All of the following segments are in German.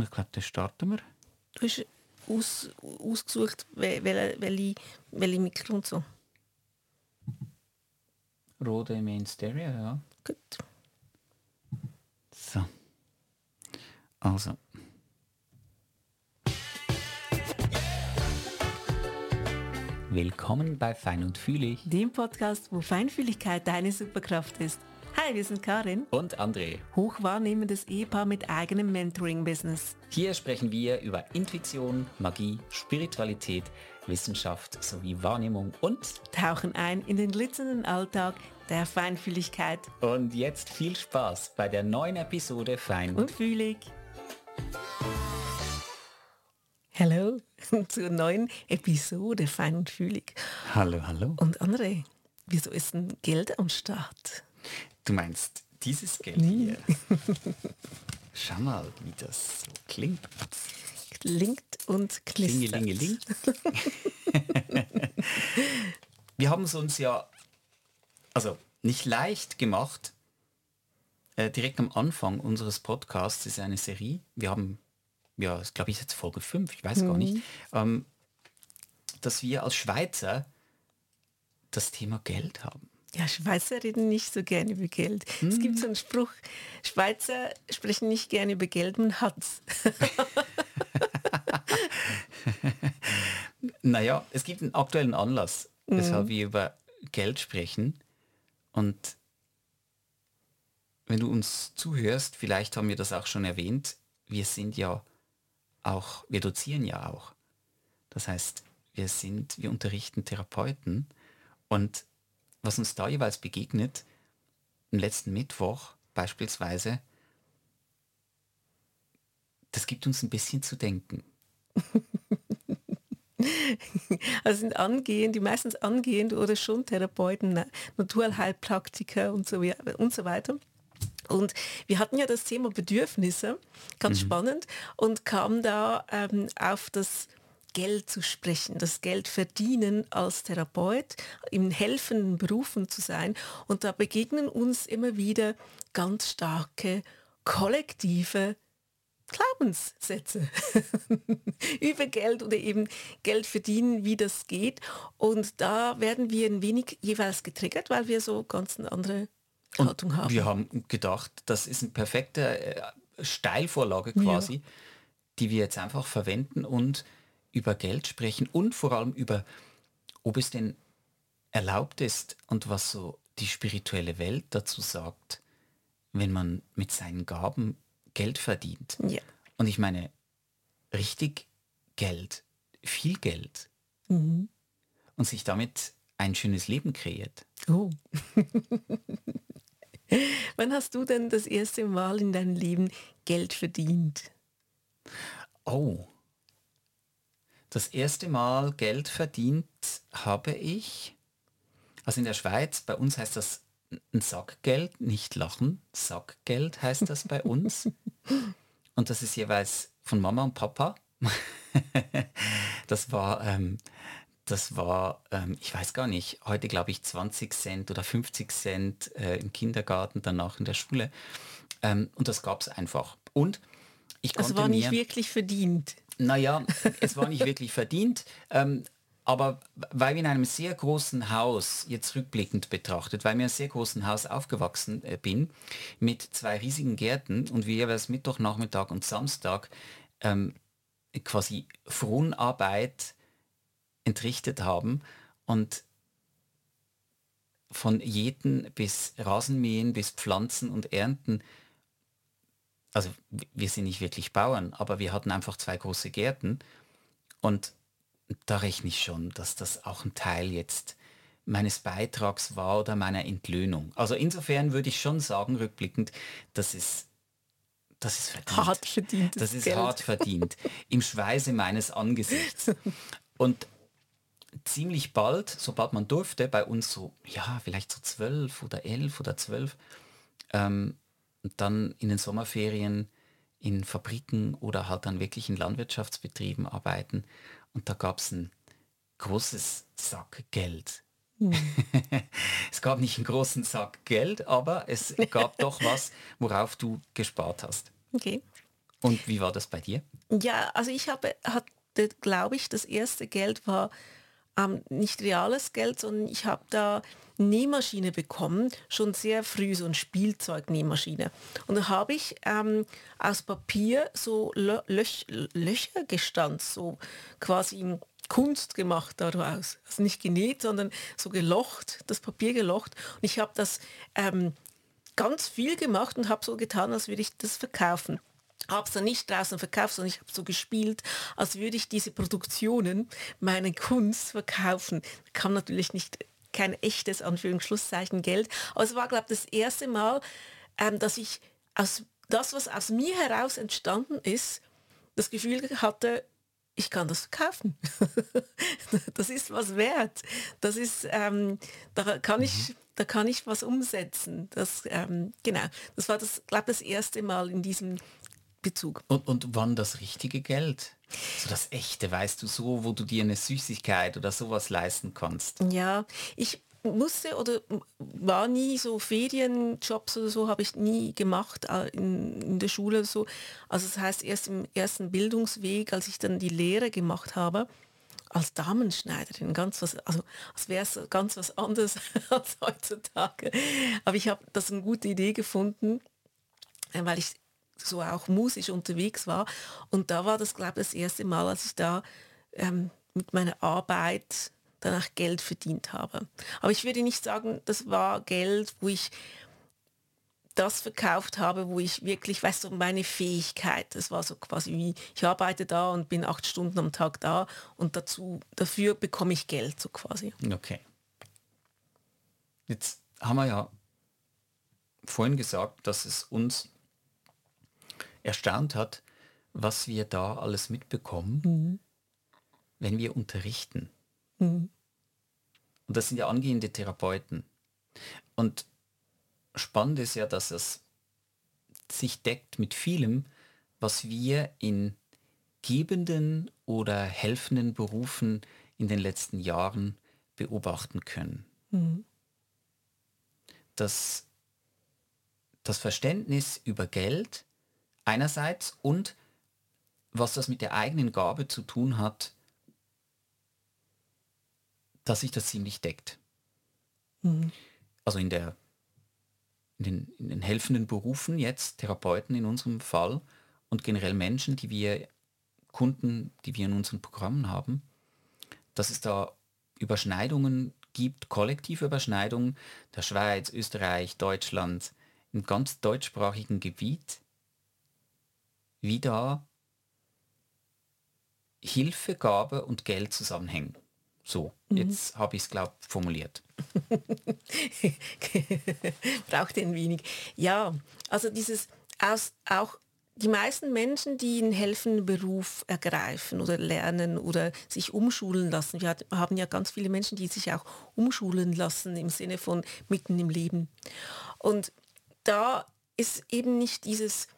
Und ich glaube, dann starten wir. Du hast aus, ausgesucht, welche, welche, welche Mikro und so. Rode Main Stereo, ja. Gut. So. Also. Willkommen bei Fein und Fühlig. Dem Podcast, wo Feinfühligkeit deine Superkraft ist. Hi, wir sind Karin. Und André. Hochwahrnehmendes Ehepaar mit eigenem Mentoring-Business. Hier sprechen wir über Intuition, Magie, Spiritualität, Wissenschaft sowie Wahrnehmung und tauchen ein in den glitzernden Alltag der Feinfühligkeit. Und jetzt viel Spaß bei der neuen Episode Fein und Fühlig. Hallo zur neuen Episode Fein und Fühlig. Hallo, hallo. Und André, wieso ist ein Geld am Start? Du meinst dieses Geld hier? Schau mal, wie das so klingt. Klingt und knistert. Wir haben es uns ja also nicht leicht gemacht. Äh, direkt am Anfang unseres Podcasts ist eine Serie. Wir haben, ja, das glaube ich jetzt Folge 5, ich weiß mhm. gar nicht, mhm. ähm, dass wir als Schweizer das Thema Geld haben. Ja, Schweizer reden nicht so gerne über Geld. Hm. Es gibt so einen Spruch, Schweizer sprechen nicht gerne über Geld, man hat's. naja, es gibt einen aktuellen Anlass, mhm. weshalb wir über Geld sprechen. Und wenn du uns zuhörst, vielleicht haben wir das auch schon erwähnt, wir sind ja auch, wir dozieren ja auch. Das heißt, wir sind, wir unterrichten Therapeuten und was uns da jeweils begegnet, im letzten Mittwoch beispielsweise, das gibt uns ein bisschen zu denken. Also sind angehend, die meistens angehend oder schon Therapeuten, Naturheilpraktiker und so, und so weiter. Und wir hatten ja das Thema Bedürfnisse, ganz mhm. spannend, und kamen da ähm, auf das Geld zu sprechen, das Geld verdienen als Therapeut, in helfenden Berufen zu sein. Und da begegnen uns immer wieder ganz starke kollektive Glaubenssätze über Geld oder eben Geld verdienen, wie das geht. Und da werden wir ein wenig jeweils getriggert, weil wir so ganz eine andere Haltung haben. Wir haben gedacht, das ist eine perfekte äh, Steilvorlage quasi, ja. die wir jetzt einfach verwenden und über Geld sprechen und vor allem über, ob es denn erlaubt ist und was so die spirituelle Welt dazu sagt, wenn man mit seinen Gaben Geld verdient. Ja. Und ich meine, richtig Geld, viel Geld. Mhm. Und sich damit ein schönes Leben kreiert. Oh. Wann hast du denn das erste Mal in deinem Leben Geld verdient? Oh, das erste Mal Geld verdient habe ich, also in der Schweiz, bei uns heißt das ein Sackgeld, nicht lachen, Sackgeld heißt das bei uns. Und das ist jeweils von Mama und Papa. das war, ähm, das war, ähm, ich weiß gar nicht, heute glaube ich 20 Cent oder 50 Cent äh, im Kindergarten, danach in der Schule. Ähm, und das gab es einfach. Und ich konnte Das war nicht mir, wirklich verdient. Naja, es war nicht wirklich verdient. Ähm, aber weil wir in einem sehr großen Haus, jetzt rückblickend betrachtet, weil mir ein sehr großen Haus aufgewachsen äh, bin, mit zwei riesigen Gärten und wir jeweils Mittwochnachmittag und Samstag ähm, quasi Fronarbeit entrichtet haben und von Jäten bis Rasenmähen bis Pflanzen und Ernten also wir sind nicht wirklich Bauern, aber wir hatten einfach zwei große Gärten und da rechne ich schon, dass das auch ein Teil jetzt meines Beitrags war oder meiner Entlöhnung. Also insofern würde ich schon sagen, rückblickend, das ist das ist verdient. Hart verdient. Das ist Geld. hart verdient. Im Schweiße meines Angesichts. Und ziemlich bald, sobald man durfte, bei uns so, ja, vielleicht so zwölf oder elf oder zwölf, ähm, und dann in den Sommerferien in Fabriken oder halt dann wirklich in Landwirtschaftsbetrieben arbeiten. Und da gab es ein großes Sack Geld. Hm. es gab nicht einen großen Sack Geld, aber es gab doch was, worauf du gespart hast. Okay. Und wie war das bei dir? Ja, also ich habe, hatte, glaube ich, das erste Geld war ähm, nicht reales Geld, sondern ich habe da Nähmaschine bekommen, schon sehr früh so ein Spielzeug-Nähmaschine. Und da habe ich ähm, aus Papier so Lö Löch Löcher gestanzt, so quasi Kunst gemacht daraus. Also nicht genäht, sondern so gelocht, das Papier gelocht. Und ich habe das ähm, ganz viel gemacht und habe so getan, als würde ich das verkaufen habe es dann nicht draußen verkauft, sondern ich habe so gespielt, als würde ich diese Produktionen, meine Kunst verkaufen. Kam natürlich nicht kein echtes Anführungsschlusszeichen Geld, aber es war, glaube ich, das erste Mal, ähm, dass ich aus das, was aus mir heraus entstanden ist, das Gefühl hatte, ich kann das verkaufen. das ist was wert. Das ist, ähm, da kann ich, mhm. da kann ich was umsetzen. Das, ähm, genau, das war das, glaube das erste Mal in diesem Bezug. Und, und wann das richtige Geld? So das echte, weißt du, so, wo du dir eine Süßigkeit oder sowas leisten kannst. Ja, ich musste oder war nie so Ferienjobs oder so habe ich nie gemacht äh, in, in der Schule so. Also das heißt erst im ersten Bildungsweg, als ich dann die Lehre gemacht habe, als Damenschneiderin, ganz was, also als wäre es ganz was anderes als heutzutage. Aber ich habe das eine gute Idee gefunden, äh, weil ich so auch musisch unterwegs war. Und da war das, glaube ich, das erste Mal, als ich da ähm, mit meiner Arbeit danach Geld verdient habe. Aber ich würde nicht sagen, das war Geld, wo ich das verkauft habe, wo ich wirklich, weißt du, meine Fähigkeit, das war so quasi wie, ich arbeite da und bin acht Stunden am Tag da und dazu, dafür bekomme ich Geld, so quasi. Okay. Jetzt haben wir ja vorhin gesagt, dass es uns erstaunt hat, was wir da alles mitbekommen, mhm. wenn wir unterrichten. Mhm. Und das sind ja angehende Therapeuten. Und spannend ist ja, dass es sich deckt mit vielem, was wir in gebenden oder helfenden Berufen in den letzten Jahren beobachten können. Mhm. Das, das Verständnis über Geld einerseits und was das mit der eigenen Gabe zu tun hat, dass sich das ziemlich deckt. Mhm. Also in, der, in, den, in den helfenden Berufen jetzt, Therapeuten in unserem Fall und generell Menschen, die wir, Kunden, die wir in unseren Programmen haben, dass es da Überschneidungen gibt, kollektive Überschneidungen der Schweiz, Österreich, Deutschland, im ganz deutschsprachigen Gebiet, wie da Hilfe, Gabe und Geld zusammenhängen. So, mhm. jetzt habe ich es, glaube formuliert. Braucht ein wenig. Ja, also dieses aus, auch die meisten Menschen, die einen helfenden Beruf ergreifen oder lernen oder sich umschulen lassen, wir haben ja ganz viele Menschen, die sich auch umschulen lassen im Sinne von mitten im Leben. Und da ist eben nicht dieses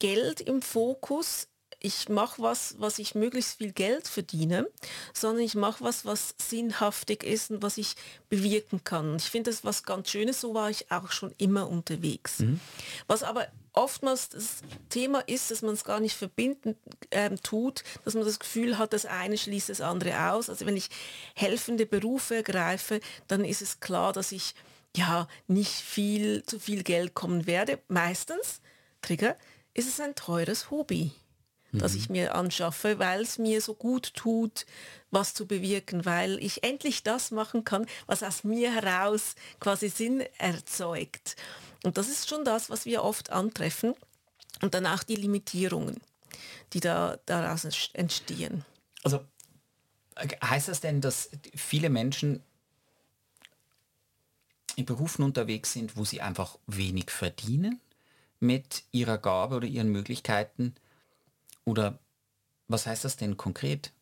Geld im Fokus. Ich mache was, was ich möglichst viel Geld verdiene, sondern ich mache was, was sinnhaftig ist und was ich bewirken kann. Ich finde das was ganz Schönes, so war ich auch schon immer unterwegs. Mhm. Was aber oftmals das Thema ist, dass man es gar nicht verbinden äh, tut, dass man das Gefühl hat, das eine schließt das andere aus. Also wenn ich helfende Berufe ergreife, dann ist es klar, dass ich ja nicht viel zu viel Geld kommen werde. Meistens, Trigger, ist es ein teures Hobby, das ich mhm. mir anschaffe, weil es mir so gut tut, was zu bewirken, weil ich endlich das machen kann, was aus mir heraus quasi Sinn erzeugt. Und das ist schon das, was wir oft antreffen. Und danach die Limitierungen, die da daraus entstehen. Also heißt das denn, dass viele Menschen in Berufen unterwegs sind, wo sie einfach wenig verdienen? Mit ihrer Gabe oder ihren Möglichkeiten? Oder was heißt das denn konkret?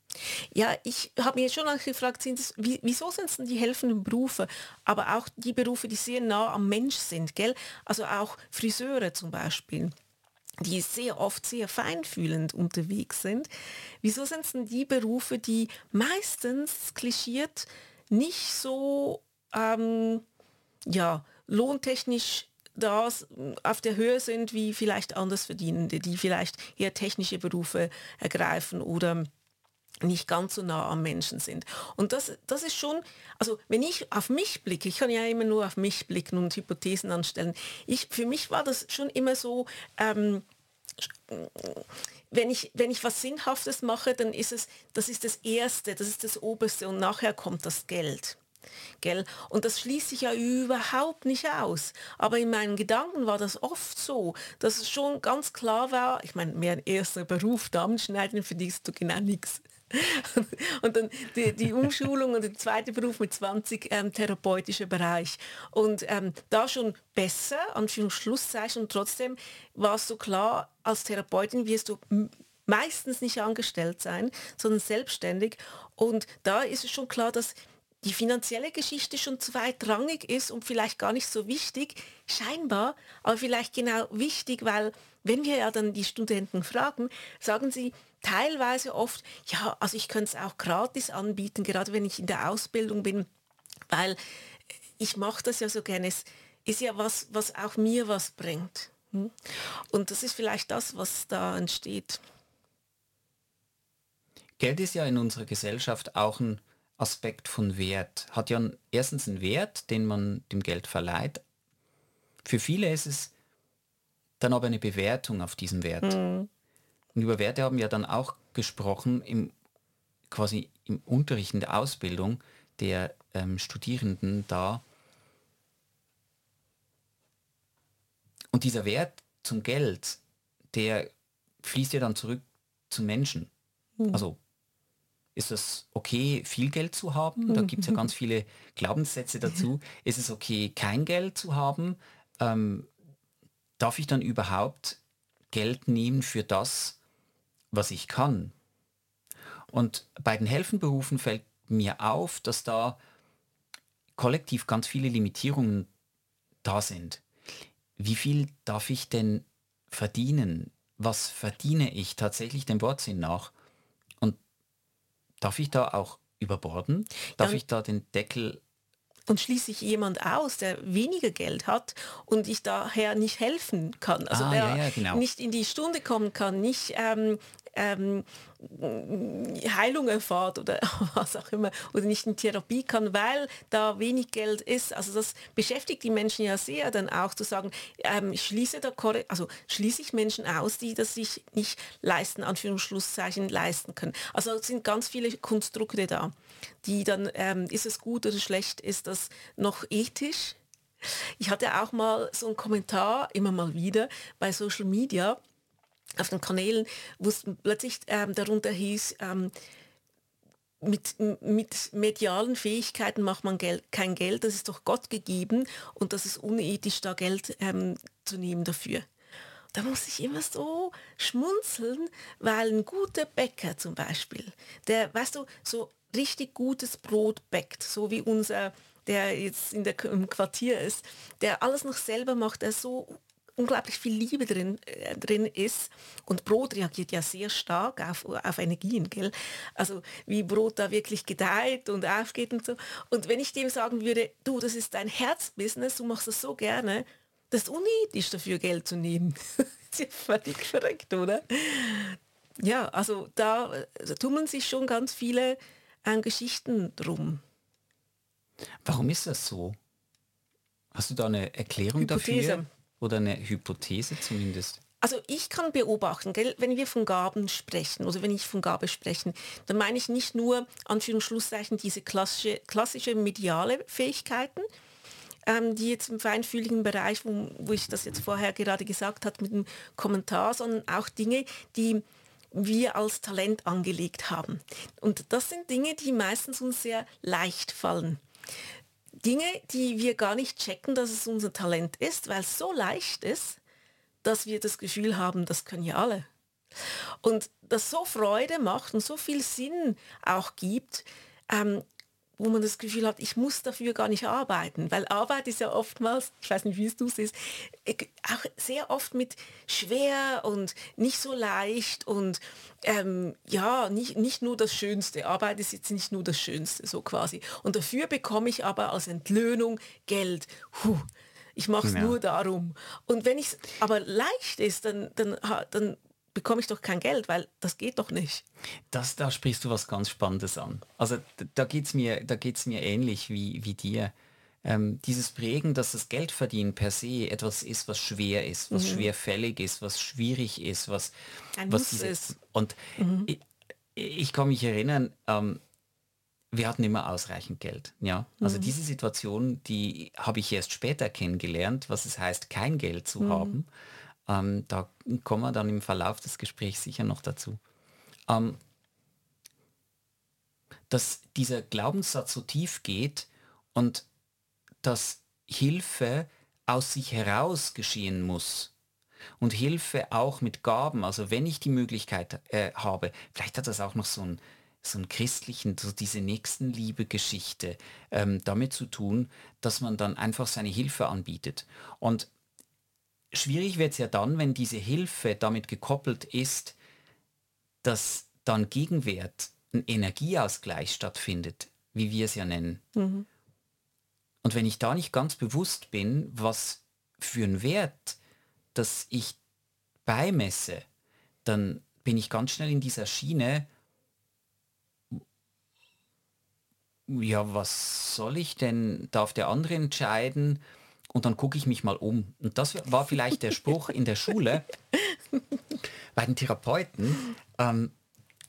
Ja, ich habe mir schon gefragt, sind es, wieso sind es denn die helfenden Berufe, aber auch die Berufe, die sehr nah am Mensch sind, gell? Also auch Friseure zum Beispiel die sehr oft sehr feinfühlend unterwegs sind. Wieso sind es denn die Berufe, die meistens klischiert nicht so ähm, ja, lohntechnisch da auf der Höhe sind wie vielleicht Andersverdienende, die vielleicht eher technische Berufe ergreifen oder nicht ganz so nah am Menschen sind. Und das, das ist schon, also wenn ich auf mich blicke, ich kann ja immer nur auf mich blicken und Hypothesen anstellen, ich, für mich war das schon immer so, ähm, wenn ich, wenn ich was Sinnhaftes mache, dann ist es, das ist das Erste, das ist das Oberste und nachher kommt das Geld. Gell? Und das schließt sich ja überhaupt nicht aus. Aber in meinen Gedanken war das oft so, dass es schon ganz klar war, ich meine, mein erster Beruf, Damenschneiden, verdienst du genau nichts. und dann die, die, Umschulung und der zweite Beruf mit 20 ähm, therapeutischer Bereich. Und ähm, da schon besser, Anführungsschlusszeichen, und trotzdem war es so klar, als Therapeutin wirst du meistens nicht angestellt sein, sondern selbstständig. Und da ist es schon klar, dass die finanzielle Geschichte schon zweitrangig ist und vielleicht gar nicht so wichtig, scheinbar, aber vielleicht genau wichtig, weil wenn wir ja dann die Studenten fragen, sagen sie, teilweise oft, ja, also ich könnte es auch gratis anbieten, gerade wenn ich in der Ausbildung bin, weil ich mache das ja so gerne. Es ist ja was, was auch mir was bringt. Hm? Und das ist vielleicht das, was da entsteht. Geld ist ja in unserer Gesellschaft auch ein Aspekt von Wert. Hat ja erstens einen Wert, den man dem Geld verleiht. Für viele ist es dann aber eine Bewertung auf diesen Wert. Mhm. Und über Werte haben wir dann auch gesprochen im quasi im Unterricht in der Ausbildung der ähm, Studierenden da. Und dieser Wert zum Geld, der fließt ja dann zurück zum Menschen. Mhm. Also ist es okay, viel Geld zu haben? Da gibt es ja ganz viele Glaubenssätze dazu. Ist es okay, kein Geld zu haben? Ähm, darf ich dann überhaupt Geld nehmen für das, was ich kann. Und bei den Helfenberufen fällt mir auf, dass da kollektiv ganz viele Limitierungen da sind. Wie viel darf ich denn verdienen? Was verdiene ich tatsächlich dem Wortsinn nach? Darf ich da auch überborden? Darf ja, ich da den Deckel und schließe ich jemand aus, der weniger Geld hat und ich daher nicht helfen kann, also ah, der ja, ja, genau. nicht in die Stunde kommen kann, nicht ähm, ähm, Heilung erfahrt oder was auch immer oder nicht in Therapie kann, weil da wenig Geld ist. Also das beschäftigt die Menschen ja sehr, dann auch zu sagen, ähm, schließe da also schließe ich Menschen aus, die das sich nicht leisten, Anführungsschlusszeichen leisten können. Also es sind ganz viele Konstrukte da, die dann, ähm, ist es gut oder schlecht, ist das noch ethisch? Ich hatte auch mal so einen Kommentar, immer mal wieder, bei Social Media, auf den Kanälen, wo es plötzlich ähm, darunter hieß, ähm, mit, mit medialen Fähigkeiten macht man Geld, kein Geld, das ist doch Gott gegeben und das ist unethisch, da Geld ähm, zu nehmen dafür. Da muss ich immer so schmunzeln, weil ein guter Bäcker zum Beispiel, der, weißt du, so richtig gutes Brot bäckt, so wie unser, der jetzt in der, im Quartier ist, der alles noch selber macht, der so unglaublich viel Liebe drin, äh, drin ist. Und Brot reagiert ja sehr stark auf, auf Energien, gell? Also wie Brot da wirklich gedeiht und aufgeht und so. Und wenn ich dem sagen würde, du, das ist dein Herzbusiness, du machst das so gerne, das ist unethisch dafür Geld zu nehmen. ist ja völlig verrückt, oder? Ja, also da, da tummeln sich schon ganz viele äh, Geschichten drum. Warum ist das so? Hast du da eine Erklärung Hypothese. dafür? Oder eine Hypothese zumindest? Also ich kann beobachten, gell, wenn wir von Gaben sprechen oder wenn ich von Gabe sprechen, dann meine ich nicht nur Anführungsschlusszeichen diese klassische, klassische mediale Fähigkeiten, ähm, die jetzt im feinfühligen Bereich, wo, wo ich das jetzt vorher gerade gesagt habe mit dem Kommentar, sondern auch Dinge, die wir als Talent angelegt haben. Und das sind Dinge, die meistens uns sehr leicht fallen. Dinge, die wir gar nicht checken, dass es unser Talent ist, weil es so leicht ist, dass wir das Gefühl haben, das können ja alle. Und das so Freude macht und so viel Sinn auch gibt, ähm, wo man das Gefühl hat, ich muss dafür gar nicht arbeiten, weil Arbeit ist ja oftmals, ich weiß nicht, wie es du siehst, auch sehr oft mit schwer und nicht so leicht und ähm, ja, nicht, nicht nur das Schönste. Arbeit ist jetzt nicht nur das Schönste, so quasi. Und dafür bekomme ich aber als Entlöhnung Geld. Puh Ich mache es ja. nur darum. Und wenn es aber leicht ist, dann, dann, dann bekomme ich doch kein Geld, weil das geht doch nicht. Das, da sprichst du was ganz Spannendes an. Also da geht es mir, mir ähnlich wie, wie dir. Ähm, dieses Prägen, dass das Geldverdienen per se etwas ist, was schwer ist, was mhm. schwerfällig ist, was schwierig ist, was, Ein was diese, ist. Und mhm. ich, ich, kann mich erinnern, ähm, wir hatten immer ausreichend Geld. Ja, also mhm. diese Situation, die habe ich erst später kennengelernt, was es heißt, kein Geld zu mhm. haben. Ähm, da kommen wir dann im Verlauf des Gesprächs sicher noch dazu. Ähm, dass dieser Glaubenssatz so tief geht und dass Hilfe aus sich heraus geschehen muss. Und Hilfe auch mit Gaben, also wenn ich die Möglichkeit äh, habe, vielleicht hat das auch noch so einen, so einen christlichen, so diese Nächstenliebe-Geschichte ähm, damit zu tun, dass man dann einfach seine Hilfe anbietet. Und schwierig wird es ja dann, wenn diese Hilfe damit gekoppelt ist, dass dann Gegenwert, ein Energieausgleich stattfindet, wie wir es ja nennen. Mhm. Und wenn ich da nicht ganz bewusst bin, was für einen Wert, dass ich beimesse, dann bin ich ganz schnell in dieser Schiene, ja, was soll ich denn? Darf der andere entscheiden? Und dann gucke ich mich mal um. Und das war vielleicht der Spruch in der Schule bei den Therapeuten. Ähm,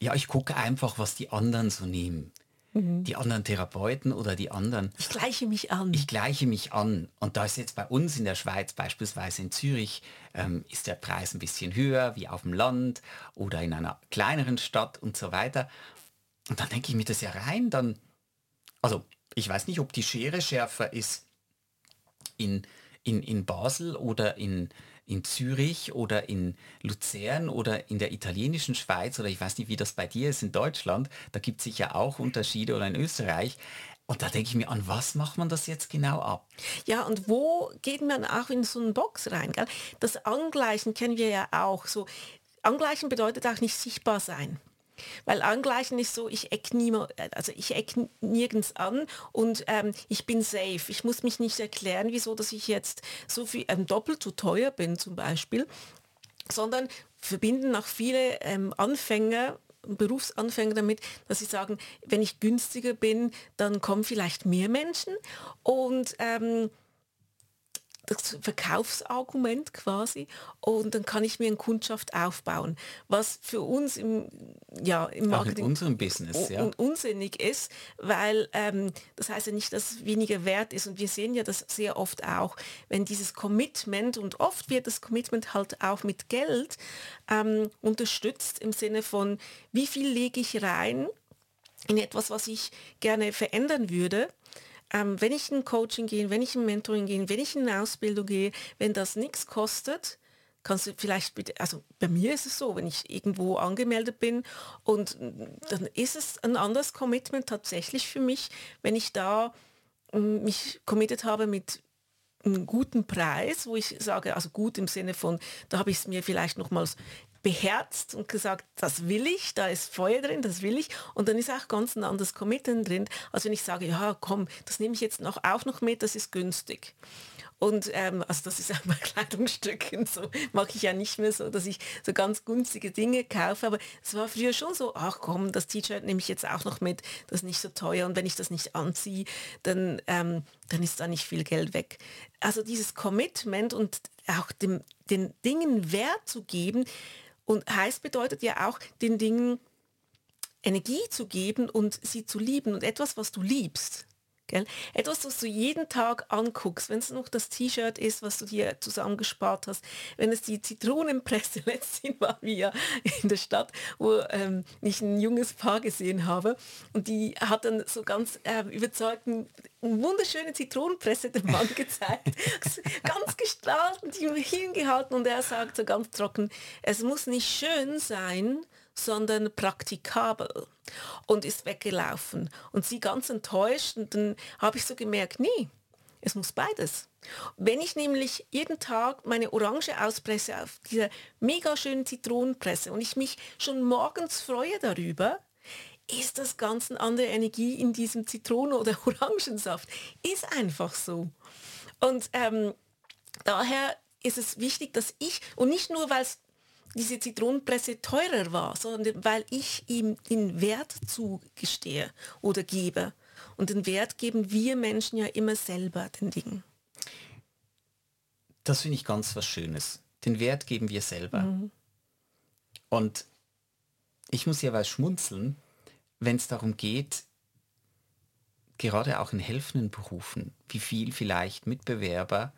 ja, ich gucke einfach, was die anderen so nehmen. Mhm. Die anderen Therapeuten oder die anderen. Ich gleiche mich an. Ich gleiche mich an. Und da ist jetzt bei uns in der Schweiz, beispielsweise in Zürich, ähm, ist der Preis ein bisschen höher wie auf dem Land oder in einer kleineren Stadt und so weiter. Und dann denke ich mir das ja rein, dann, also ich weiß nicht, ob die Schere schärfer ist in, in, in Basel oder in, in Zürich oder in Luzern oder in der italienischen Schweiz oder ich weiß nicht, wie das bei dir ist in Deutschland, da gibt es sicher auch Unterschiede oder in Österreich. Und da denke ich mir, an was macht man das jetzt genau ab? Ja, und wo geht man auch in so eine Box rein? Gell? Das Angleichen kennen wir ja auch. So, Angleichen bedeutet auch nicht sichtbar sein. Weil angleichen ist so, ich eck niemand, also ich eck nirgends an und ähm, ich bin safe. Ich muss mich nicht erklären, wieso, dass ich jetzt so viel ähm, doppelt so teuer bin zum Beispiel, sondern verbinden auch viele ähm, Anfänger Berufsanfänger damit, dass sie sagen, wenn ich günstiger bin, dann kommen vielleicht mehr Menschen und ähm, das Verkaufsargument quasi. Und dann kann ich mir eine Kundschaft aufbauen, was für uns im, ja, im Marketing in unserem Business ja. unsinnig ist, weil ähm, das heißt ja nicht, dass es weniger wert ist. Und wir sehen ja das sehr oft auch, wenn dieses Commitment und oft wird das Commitment halt auch mit Geld ähm, unterstützt im Sinne von, wie viel lege ich rein in etwas, was ich gerne verändern würde ähm, wenn ich ein Coaching gehe, wenn ich ein Mentoring gehe, wenn ich in eine Ausbildung gehe, wenn das nichts kostet, kannst du vielleicht bitte, also bei mir ist es so, wenn ich irgendwo angemeldet bin und dann ist es ein anderes Commitment tatsächlich für mich, wenn ich da mm, mich committed habe mit einem guten Preis, wo ich sage, also gut im Sinne von, da habe ich es mir vielleicht nochmals beherzt und gesagt, das will ich, da ist Feuer drin, das will ich. Und dann ist auch ganz ein anderes Commitment drin, als wenn ich sage, ja komm, das nehme ich jetzt noch, auch noch mit, das ist günstig. Und ähm, also das ist auch bei Kleidungsstücken so, mache ich ja nicht mehr so, dass ich so ganz günstige Dinge kaufe. Aber es war früher schon so, ach komm, das T-Shirt nehme ich jetzt auch noch mit, das ist nicht so teuer. Und wenn ich das nicht anziehe, dann, ähm, dann ist da nicht viel Geld weg. Also dieses Commitment und auch dem, den Dingen Wert zu geben, und heißt bedeutet ja auch, den Dingen Energie zu geben und sie zu lieben und etwas, was du liebst. Gell? Etwas, was du jeden Tag anguckst, wenn es noch das T-Shirt ist, was du dir zusammengespart hast, wenn es die Zitronenpresse, letztens war wir in der Stadt, wo ähm, ich ein junges Paar gesehen habe und die hat dann so ganz äh, überzeugt eine wunderschöne Zitronenpresse dem Mann gezeigt, ganz gestrahlt und ihm hingehalten und er sagt so ganz trocken, es muss nicht schön sein, sondern praktikabel und ist weggelaufen. Und sie ganz enttäuscht und dann habe ich so gemerkt, nee, es muss beides. Wenn ich nämlich jeden Tag meine Orange auspresse auf dieser mega schönen Zitronenpresse und ich mich schon morgens freue darüber, ist das ganz eine andere Energie in diesem Zitronen- oder Orangensaft. Ist einfach so. Und ähm, daher ist es wichtig, dass ich, und nicht nur, weil diese Zitronenpresse teurer war, sondern weil ich ihm den Wert zugestehe oder gebe. Und den Wert geben wir Menschen ja immer selber den Dingen. Das finde ich ganz was Schönes. Den Wert geben wir selber. Mhm. Und ich muss ja was schmunzeln, wenn es darum geht, gerade auch in helfenden Berufen, wie viel vielleicht Mitbewerber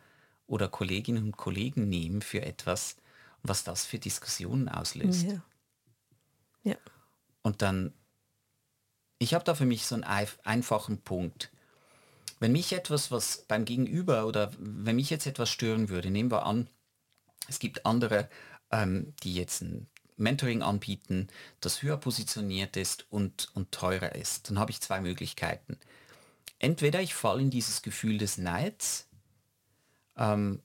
oder Kolleginnen und Kollegen nehmen für etwas was das für Diskussionen auslöst. Ja. ja. Und dann, ich habe da für mich so einen einfachen Punkt. Wenn mich etwas, was beim Gegenüber oder wenn mich jetzt etwas stören würde, nehmen wir an, es gibt andere, ähm, die jetzt ein Mentoring anbieten, das höher positioniert ist und, und teurer ist. Dann habe ich zwei Möglichkeiten. Entweder ich falle in dieses Gefühl des Neids, ähm,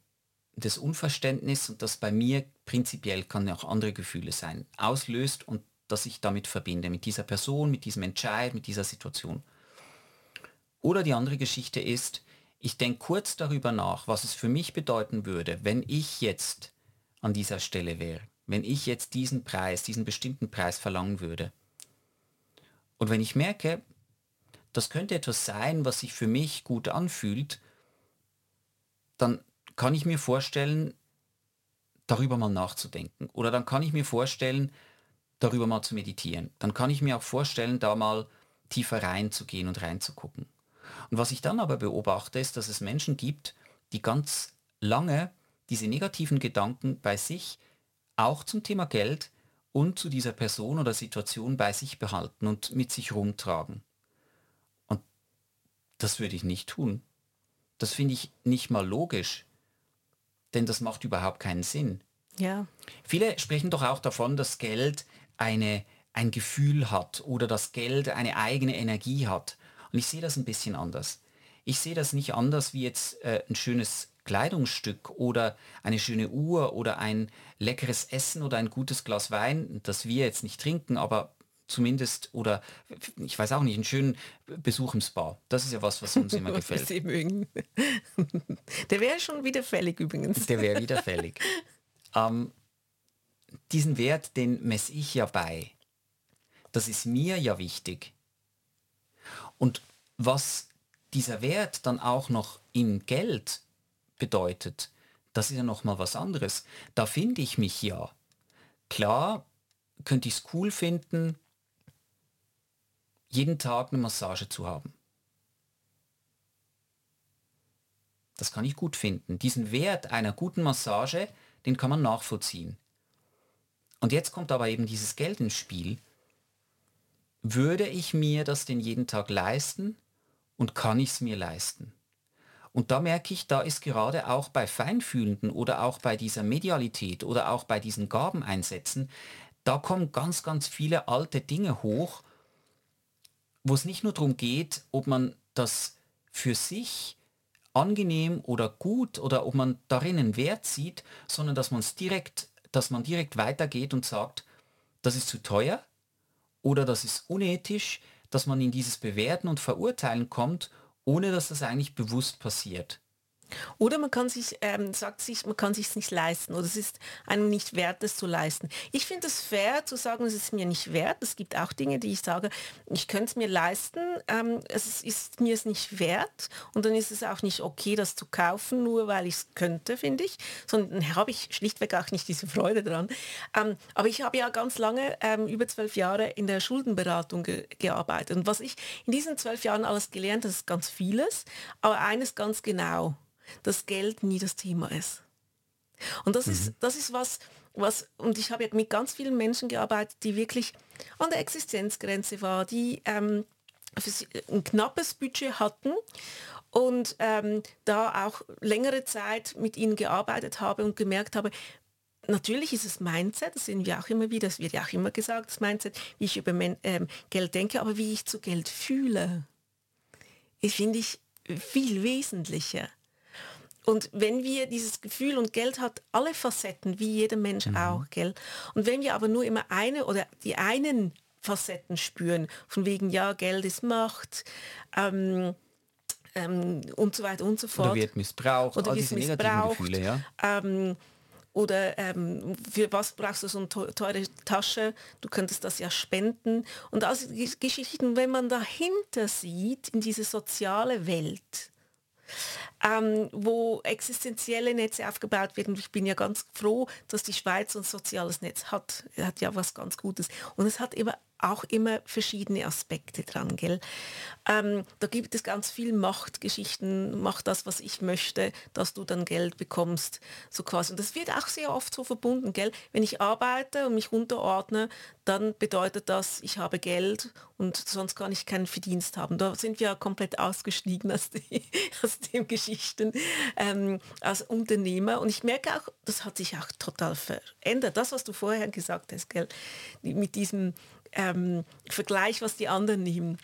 des Unverständnisses und das bei mir prinzipiell kann auch andere Gefühle sein, auslöst und dass ich damit verbinde, mit dieser Person, mit diesem Entscheid, mit dieser Situation. Oder die andere Geschichte ist, ich denke kurz darüber nach, was es für mich bedeuten würde, wenn ich jetzt an dieser Stelle wäre wenn ich jetzt diesen Preis, diesen bestimmten Preis verlangen würde. Und wenn ich merke, das könnte etwas sein, was sich für mich gut anfühlt, dann kann ich mir vorstellen, darüber mal nachzudenken. Oder dann kann ich mir vorstellen, darüber mal zu meditieren. Dann kann ich mir auch vorstellen, da mal tiefer reinzugehen und reinzugucken. Und was ich dann aber beobachte, ist, dass es Menschen gibt, die ganz lange diese negativen Gedanken bei sich auch zum Thema Geld und zu dieser Person oder Situation bei sich behalten und mit sich rumtragen. Und das würde ich nicht tun. Das finde ich nicht mal logisch, denn das macht überhaupt keinen Sinn. Ja. Viele sprechen doch auch davon, dass Geld eine, ein Gefühl hat oder dass Geld eine eigene Energie hat. Und ich sehe das ein bisschen anders. Ich sehe das nicht anders wie jetzt äh, ein schönes Kleidungsstück oder eine schöne Uhr oder ein leckeres Essen oder ein gutes Glas Wein, das wir jetzt nicht trinken, aber zumindest oder ich weiß auch nicht, einen schönen Besuch im Spa. Das ist ja was, was uns immer gefällt. Der wäre schon wieder fällig übrigens. Der wäre wieder fällig. ähm, diesen Wert, den messe ich ja bei. Das ist mir ja wichtig. Und was dieser Wert dann auch noch in Geld bedeutet, das ist ja noch mal was anderes. Da finde ich mich ja. Klar könnte ich es cool finden, jeden Tag eine Massage zu haben. Das kann ich gut finden. Diesen Wert einer guten Massage, den kann man nachvollziehen. Und jetzt kommt aber eben dieses Geld ins Spiel. Würde ich mir das denn jeden Tag leisten und kann ich es mir leisten? Und da merke ich, da ist gerade auch bei Feinfühlenden oder auch bei dieser Medialität oder auch bei diesen Gabeneinsätzen, da kommen ganz, ganz viele alte Dinge hoch, wo es nicht nur darum geht, ob man das für sich angenehm oder gut oder ob man darin einen Wert sieht, sondern dass man es direkt, dass man direkt weitergeht und sagt, das ist zu teuer oder das ist unethisch, dass man in dieses Bewerten und Verurteilen kommt ohne dass das eigentlich bewusst passiert. Oder man kann sich, ähm, sagt sich, man kann sich nicht leisten oder es ist einem nicht wert, es zu leisten. Ich finde es fair zu sagen, es ist mir nicht wert. Es gibt auch Dinge, die ich sage, ich könnte es mir leisten, ähm, es ist mir es nicht wert und dann ist es auch nicht okay, das zu kaufen, nur weil ich es könnte, finde ich, sondern habe ich schlichtweg auch nicht diese Freude dran. Ähm, aber ich habe ja ganz lange, ähm, über zwölf Jahre in der Schuldenberatung ge gearbeitet und was ich in diesen zwölf Jahren alles gelernt habe, ist ganz vieles, aber eines ganz genau dass Geld nie das Thema ist. Und das, mhm. ist, das ist was, was, und ich habe ja mit ganz vielen Menschen gearbeitet, die wirklich an der Existenzgrenze waren, die ähm, ein knappes Budget hatten und ähm, da auch längere Zeit mit ihnen gearbeitet habe und gemerkt habe, natürlich ist es Mindset, das sehen wir auch immer wieder, das wird ja auch immer gesagt, das Mindset, wie ich über ähm, Geld denke, aber wie ich zu Geld fühle, finde ich viel wesentlicher. Und wenn wir dieses Gefühl und Geld hat alle Facetten, wie jeder Mensch mhm. auch, gell? Und wenn wir aber nur immer eine oder die einen Facetten spüren, von wegen, ja, Geld ist Macht, ähm, ähm, und so weiter und so fort. Oder wird missbraucht, Oder wird missbraucht. Gefühle, ja. Ähm, oder ähm, für was brauchst du so eine teu- teure Tasche? Du könntest das ja spenden. Und also die Geschichten, wenn man dahinter sieht, in diese soziale Welt, ähm, wo existenzielle Netze aufgebaut werden. Ich bin ja ganz froh, dass die Schweiz ein soziales Netz hat. Hat ja was ganz Gutes. Und es hat eben auch immer verschiedene Aspekte dran, gell? Ähm, da gibt es ganz viel Machtgeschichten, mach das, was ich möchte, dass du dann Geld bekommst, so quasi. Und das wird auch sehr oft so verbunden, gell? Wenn ich arbeite und mich unterordne, dann bedeutet das, ich habe Geld und sonst kann ich keinen Verdienst haben. Da sind wir ja komplett ausgestiegen aus, die, aus den Geschichten ähm, als Unternehmer. Und ich merke auch, das hat sich auch total verändert. Das, was du vorher gesagt hast, gell? mit diesem ähm, Vergleich, was die anderen nehmen.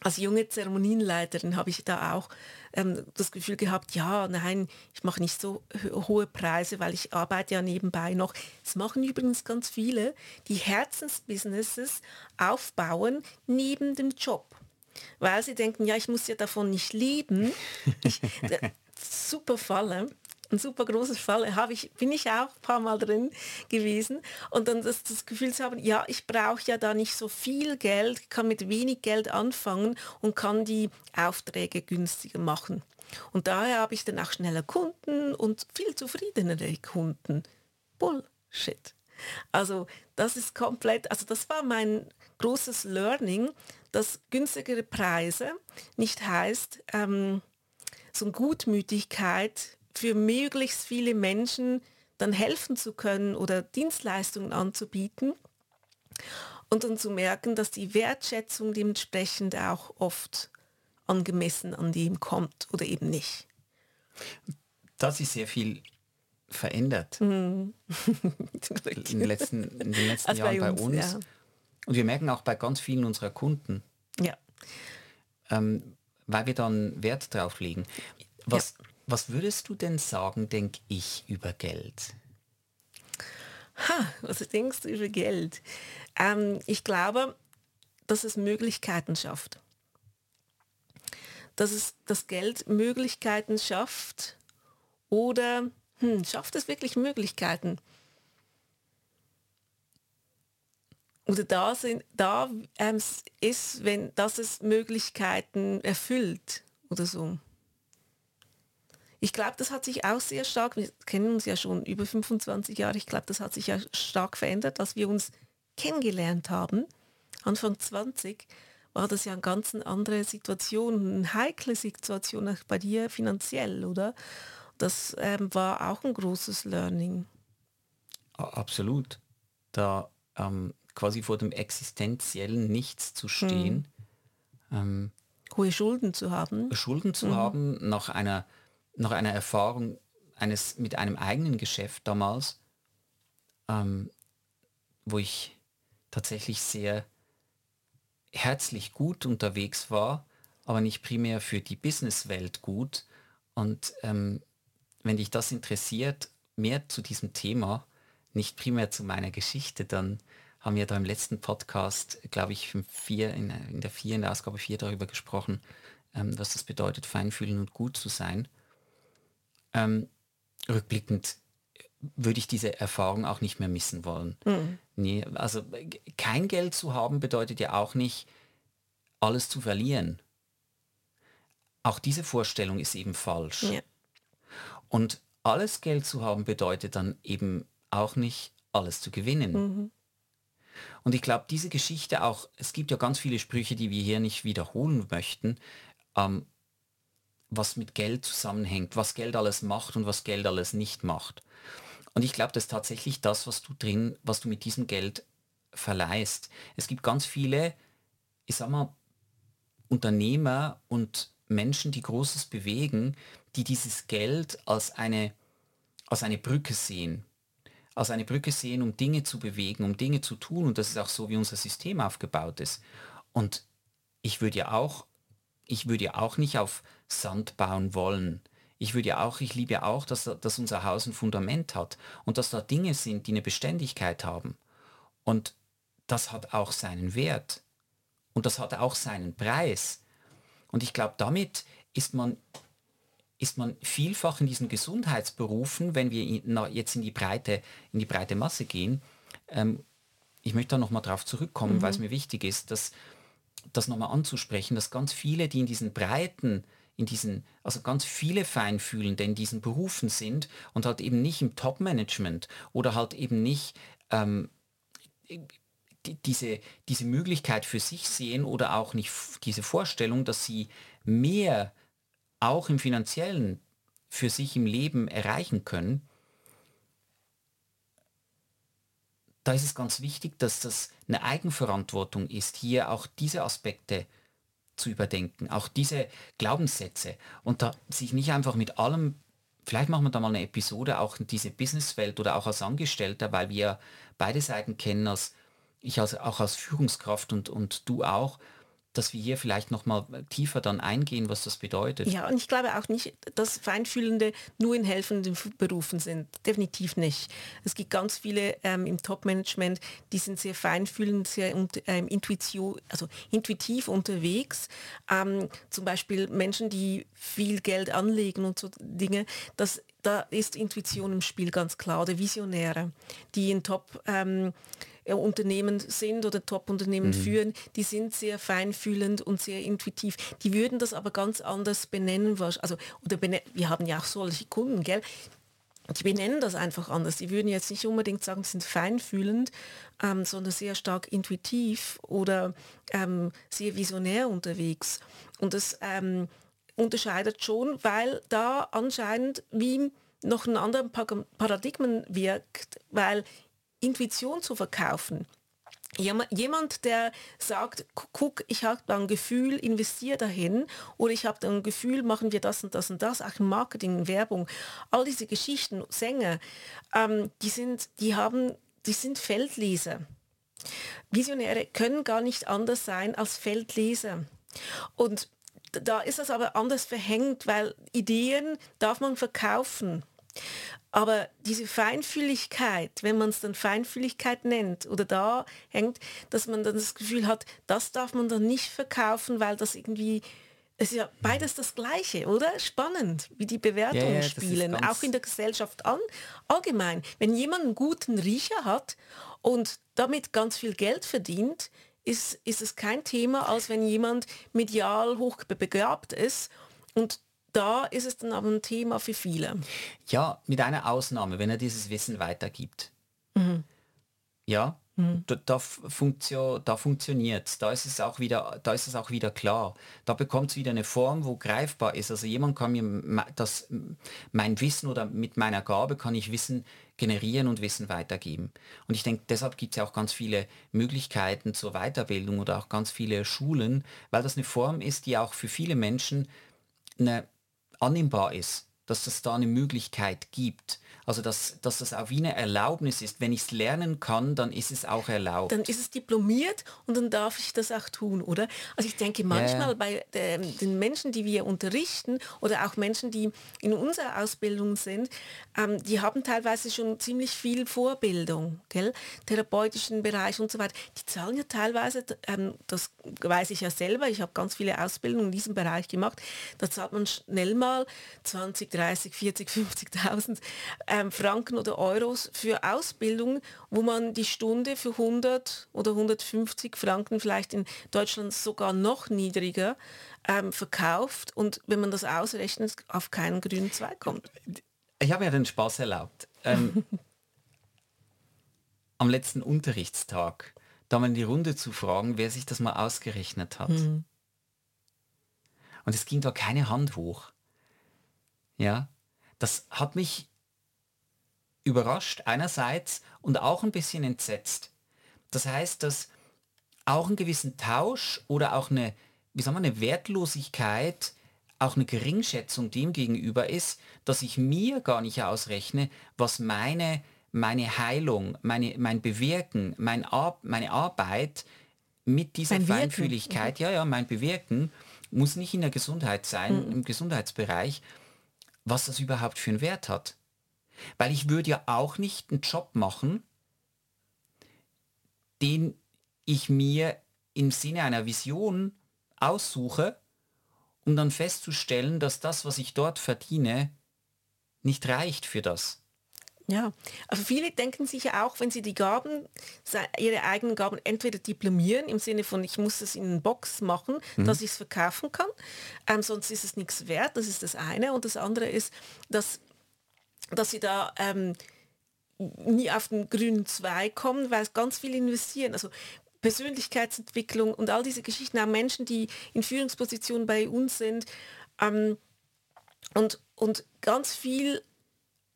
Als junge Zeremonienleiterin habe ich da auch ähm, das Gefühl gehabt, ja, nein, ich mache nicht so ho- hohe Preise, weil ich arbeite ja nebenbei noch. Das machen übrigens ganz viele, die Herzensbusinesses aufbauen neben dem Job. Weil sie denken, ja, ich muss ja davon nicht leben. Ich, super Falle ein super großes Fall, habe ich, bin ich auch ein paar Mal drin gewesen. Und dann das, das Gefühl zu haben, ja, ich brauche ja da nicht so viel Geld, kann mit wenig Geld anfangen und kann die Aufträge günstiger machen. Und daher habe ich dann auch schneller Kunden und viel zufriedenere Kunden. Bullshit. Also das ist komplett, also das war mein großes Learning, dass günstigere Preise nicht heißt, ähm, so eine Gutmütigkeit für möglichst viele Menschen dann helfen zu können oder Dienstleistungen anzubieten und dann zu merken, dass die Wertschätzung dementsprechend auch oft angemessen an dem kommt oder eben nicht. Das ist sehr viel verändert Mhm. in den letzten, in den letzten Als bei Jahren bei uns, uns. ja. Und wir merken auch bei ganz vielen unserer Kunden, Ja. ähm, weil wir dann Wert drauf legen. Was, was würdest du denn sagen, denke ich, über Geld? Ha, was denkst du über Geld? Ähm, ich glaube, dass es Möglichkeiten schafft. Dass es das Geld Möglichkeiten schafft oder hm, schafft es wirklich Möglichkeiten? Oder da, sind, da ähm, ist, wenn dass es Möglichkeiten erfüllt oder so. Ich glaube, das hat sich auch sehr stark, wir kennen uns ja schon über 25 Jahre, ich glaube, das hat sich ja stark verändert, dass wir uns kennengelernt haben. Anfang 20 war das ja eine ganz andere Situation, eine heikle Situation auch bei dir finanziell, oder? Das ähm, war auch ein großes Learning. Absolut. Da ähm, quasi vor dem existenziellen Nichts zu stehen, ähm, Hohe Schulden zu haben. Schulden zu haben nach einer, nach einer Erfahrung eines mit einem eigenen Geschäft damals, ähm, wo ich tatsächlich sehr herzlich gut unterwegs war, aber nicht primär für die Businesswelt gut. Und ähm, wenn dich das interessiert, mehr zu diesem Thema, nicht primär zu meiner Geschichte, dann haben wir da im letzten Podcast, glaube ich, vier, in, in der vier, in der Ausgabe 4 darüber gesprochen, ähm, was das bedeutet, feinfühlen und gut zu sein. Ähm, rückblickend würde ich diese Erfahrung auch nicht mehr missen wollen. Nee, also äh, kein Geld zu haben bedeutet ja auch nicht, alles zu verlieren. Auch diese Vorstellung ist eben falsch. Ja. Und alles Geld zu haben bedeutet dann eben auch nicht, alles zu gewinnen. Und ich glaube, diese Geschichte auch, es gibt ja ganz viele Sprüche, die wir hier nicht wiederholen möchten, ähm, was mit Geld zusammenhängt, was Geld alles macht und was Geld alles nicht macht. Und ich glaube, das ist tatsächlich das, was du drin, was du mit diesem Geld verleihst. Es gibt ganz viele, ich sag mal, Unternehmer und Menschen, die Großes bewegen, die dieses Geld als eine, als eine Brücke sehen. Als eine Brücke sehen, um Dinge zu bewegen, um Dinge zu tun. Und das ist auch so, wie unser System aufgebaut ist. Und ich würde ja auch, ich würde ja auch nicht auf Sand bauen wollen. Ich würde ja auch, ich liebe ja auch, dass, dass unser Haus ein Fundament hat und dass da Dinge sind, die eine Beständigkeit haben. Und das hat auch seinen Wert. Und das hat auch seinen Preis. Und ich glaube, damit ist man ist man vielfach in diesen Gesundheitsberufen, wenn wir jetzt in die breite, in die breite Masse gehen, ähm, ich möchte da nochmal drauf zurückkommen, mhm. weil es mir wichtig ist, dass das nochmal anzusprechen, dass ganz viele, die in diesen breiten, in diesen, also ganz viele Feinfühlende in diesen Berufen sind und halt eben nicht im Top-Management oder halt eben nicht ähm, die, diese, diese Möglichkeit für sich sehen oder auch nicht diese Vorstellung, dass sie mehr auch im finanziellen für sich im Leben erreichen können, da ist es ganz wichtig, dass das eine Eigenverantwortung ist, hier auch diese Aspekte zu überdenken, auch diese Glaubenssätze und da sich nicht einfach mit allem, vielleicht machen wir da mal eine Episode, auch in diese Businesswelt oder auch als Angestellter, weil wir beide Seiten kennen, als ich als, auch als Führungskraft und, und du auch, dass wir hier vielleicht noch mal tiefer dann eingehen, was das bedeutet. Ja, und ich glaube auch nicht, dass Feinfühlende nur in helfenden Berufen sind. Definitiv nicht. Es gibt ganz viele ähm, im Top-Management, die sind sehr feinfühlend, sehr ähm, Intuition, also intuitiv unterwegs. Ähm, zum Beispiel Menschen, die viel Geld anlegen und so Dinge. Das, da ist Intuition im Spiel ganz klar. Oder Visionäre, die in Top... Ähm, äh, Unternehmen sind oder Top-Unternehmen mhm. führen, die sind sehr feinfühlend und sehr intuitiv. Die würden das aber ganz anders benennen. Also, oder bene wir haben ja auch solche Kunden, gell? Die benennen das einfach anders. Die würden jetzt nicht unbedingt sagen, sie sind feinfühlend, ähm, sondern sehr stark intuitiv oder ähm, sehr visionär unterwegs. Und das ähm, unterscheidet schon, weil da anscheinend wie noch ein anderer Paradigmen wirkt, weil Intuition zu verkaufen. Jemand, der sagt, guck, ich habe ein Gefühl, investiere dahin oder ich habe ein Gefühl, machen wir das und das und das, auch Marketing, Werbung, all diese Geschichten, Sänger, ähm, die, sind, die, haben, die sind Feldleser. Visionäre können gar nicht anders sein als Feldleser. Und da ist das aber anders verhängt, weil Ideen darf man verkaufen. Aber diese Feinfühligkeit, wenn man es dann Feinfühligkeit nennt oder da hängt, dass man dann das Gefühl hat, das darf man dann nicht verkaufen, weil das irgendwie es ist ja beides das Gleiche, oder? Spannend, wie die Bewertungen ja, ja, spielen, auch in der Gesellschaft an. Allgemein, wenn jemand einen guten Riecher hat und damit ganz viel Geld verdient, ist, ist es kein Thema, als wenn jemand medial hochbegabt ist und da ist es dann aber ein Thema für viele. Ja, mit einer Ausnahme, wenn er dieses Wissen weitergibt. Mhm. Ja, mhm. da, da, funktio, da funktioniert da ist es auch wieder, da ist es auch wieder klar. Da bekommt es wieder eine Form, wo greifbar ist. Also jemand kann mir das, mein Wissen oder mit meiner Gabe kann ich Wissen generieren und Wissen weitergeben. Und ich denke, deshalb gibt es ja auch ganz viele Möglichkeiten zur Weiterbildung oder auch ganz viele Schulen, weil das eine Form ist, die auch für viele Menschen eine annehmbar ist, dass es da eine Möglichkeit gibt. Also dass, dass das auch wie eine Erlaubnis ist. Wenn ich es lernen kann, dann ist es auch erlaubt. Dann ist es diplomiert und dann darf ich das auch tun, oder? Also ich denke manchmal ja. bei äh, den Menschen, die wir unterrichten oder auch Menschen, die in unserer Ausbildung sind, ähm, die haben teilweise schon ziemlich viel Vorbildung, gell? therapeutischen Bereich und so weiter. Die zahlen ja teilweise, ähm, das weiß ich ja selber, ich habe ganz viele Ausbildungen in diesem Bereich gemacht, da zahlt man schnell mal 20, 30, 40, 50.000 ähm, Franken oder Euros für Ausbildung, wo man die Stunde für 100 oder 150 Franken vielleicht in Deutschland sogar noch niedriger ähm, verkauft und wenn man das ausrechnet, auf keinen grünen Zweig kommt. Ich habe mir den Spaß erlaubt. Ähm, am letzten Unterrichtstag, da mal in die Runde zu fragen, wer sich das mal ausgerechnet hat. Mhm. Und es ging da keine Hand hoch. Ja, das hat mich überrascht einerseits und auch ein bisschen entsetzt. Das heißt, dass auch einen gewissen Tausch oder auch eine, wie sagen wir, eine Wertlosigkeit, auch eine Geringschätzung dem gegenüber ist, dass ich mir gar nicht ausrechne, was meine, meine Heilung, meine, mein Bewirken, mein Ar meine Arbeit mit dieser mein Feinfühligkeit, mhm. ja, ja, mein Bewirken muss nicht in der Gesundheit sein, mhm. im Gesundheitsbereich, was das überhaupt für einen Wert hat. Weil ich würde ja auch nicht einen Job machen, den ich mir im Sinne einer Vision aussuche um dann festzustellen, dass das, was ich dort verdiene, nicht reicht für das. Ja, also viele denken sich ja auch, wenn sie die Gaben, ihre eigenen Gaben entweder diplomieren, im Sinne von, ich muss es in eine Box machen, mhm. dass ich es verkaufen kann, ähm, sonst ist es nichts wert, das ist das eine. Und das andere ist, dass, dass sie da ähm, nie auf den grünen Zweig kommen, weil es ganz viel investieren. Also Persönlichkeitsentwicklung und all diese Geschichten, auch Menschen, die in Führungspositionen bei uns sind ähm, und, und ganz viel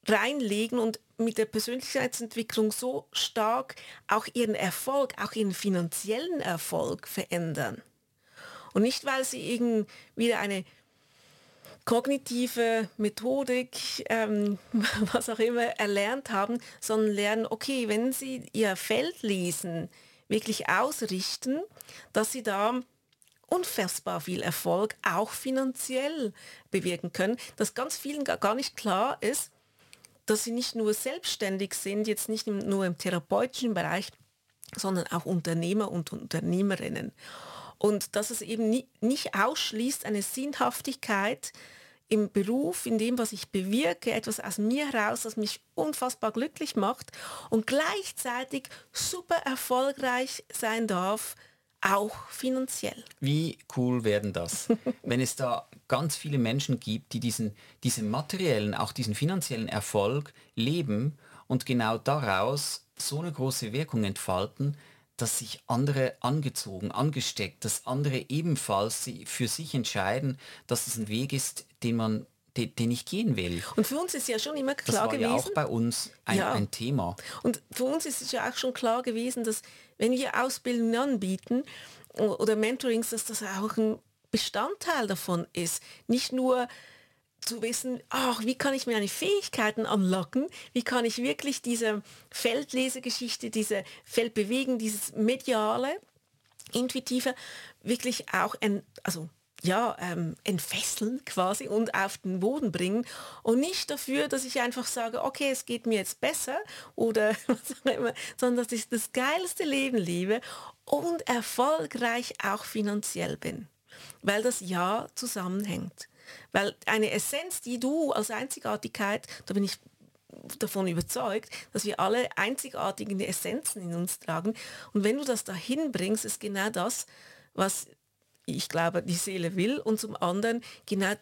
reinlegen und mit der Persönlichkeitsentwicklung so stark auch ihren Erfolg, auch ihren finanziellen Erfolg verändern. Und nicht, weil sie irgend wieder eine kognitive Methodik, ähm, was auch immer, erlernt haben, sondern lernen, okay, wenn sie ihr Feld lesen, wirklich ausrichten, dass sie da unfassbar viel Erfolg auch finanziell bewirken können, dass ganz vielen gar nicht klar ist, dass sie nicht nur selbstständig sind, jetzt nicht nur im therapeutischen Bereich, sondern auch Unternehmer und Unternehmerinnen. Und dass es eben nicht ausschließt eine Sinnhaftigkeit im Beruf, in dem, was ich bewirke, etwas aus mir heraus, das mich unfassbar glücklich macht und gleichzeitig super erfolgreich sein darf, auch finanziell. Wie cool werden das, wenn es da ganz viele Menschen gibt, die diesen, diesen materiellen, auch diesen finanziellen Erfolg leben und genau daraus so eine große Wirkung entfalten, dass sich andere angezogen, angesteckt, dass andere ebenfalls für sich entscheiden, dass es ein Weg ist, den man den, den ich gehen will. Und für uns ist ja schon immer klar das war gewesen. Ja auch bei uns ein, ja. ein Thema. Und für uns ist es ja auch schon klar gewesen, dass wenn wir Ausbildungen anbieten oder Mentorings, dass das auch ein Bestandteil davon ist. Nicht nur zu wissen, ach, wie kann ich mir meine Fähigkeiten anlocken, wie kann ich wirklich diese Feldlesegeschichte, diese Feldbewegen, dieses mediale, intuitive wirklich auch en, also ja, ähm, entfesseln quasi und auf den Boden bringen? Und nicht dafür, dass ich einfach sage, okay, es geht mir jetzt besser oder was auch immer, sondern dass ich das geilste Leben lebe und erfolgreich auch finanziell bin, weil das ja zusammenhängt. Weil eine Essenz, die du als Einzigartigkeit, da bin ich davon überzeugt, dass wir alle einzigartige Essenzen in uns tragen. Und wenn du das dahin bringst, ist genau das, was ich glaube, die Seele will und zum anderen genau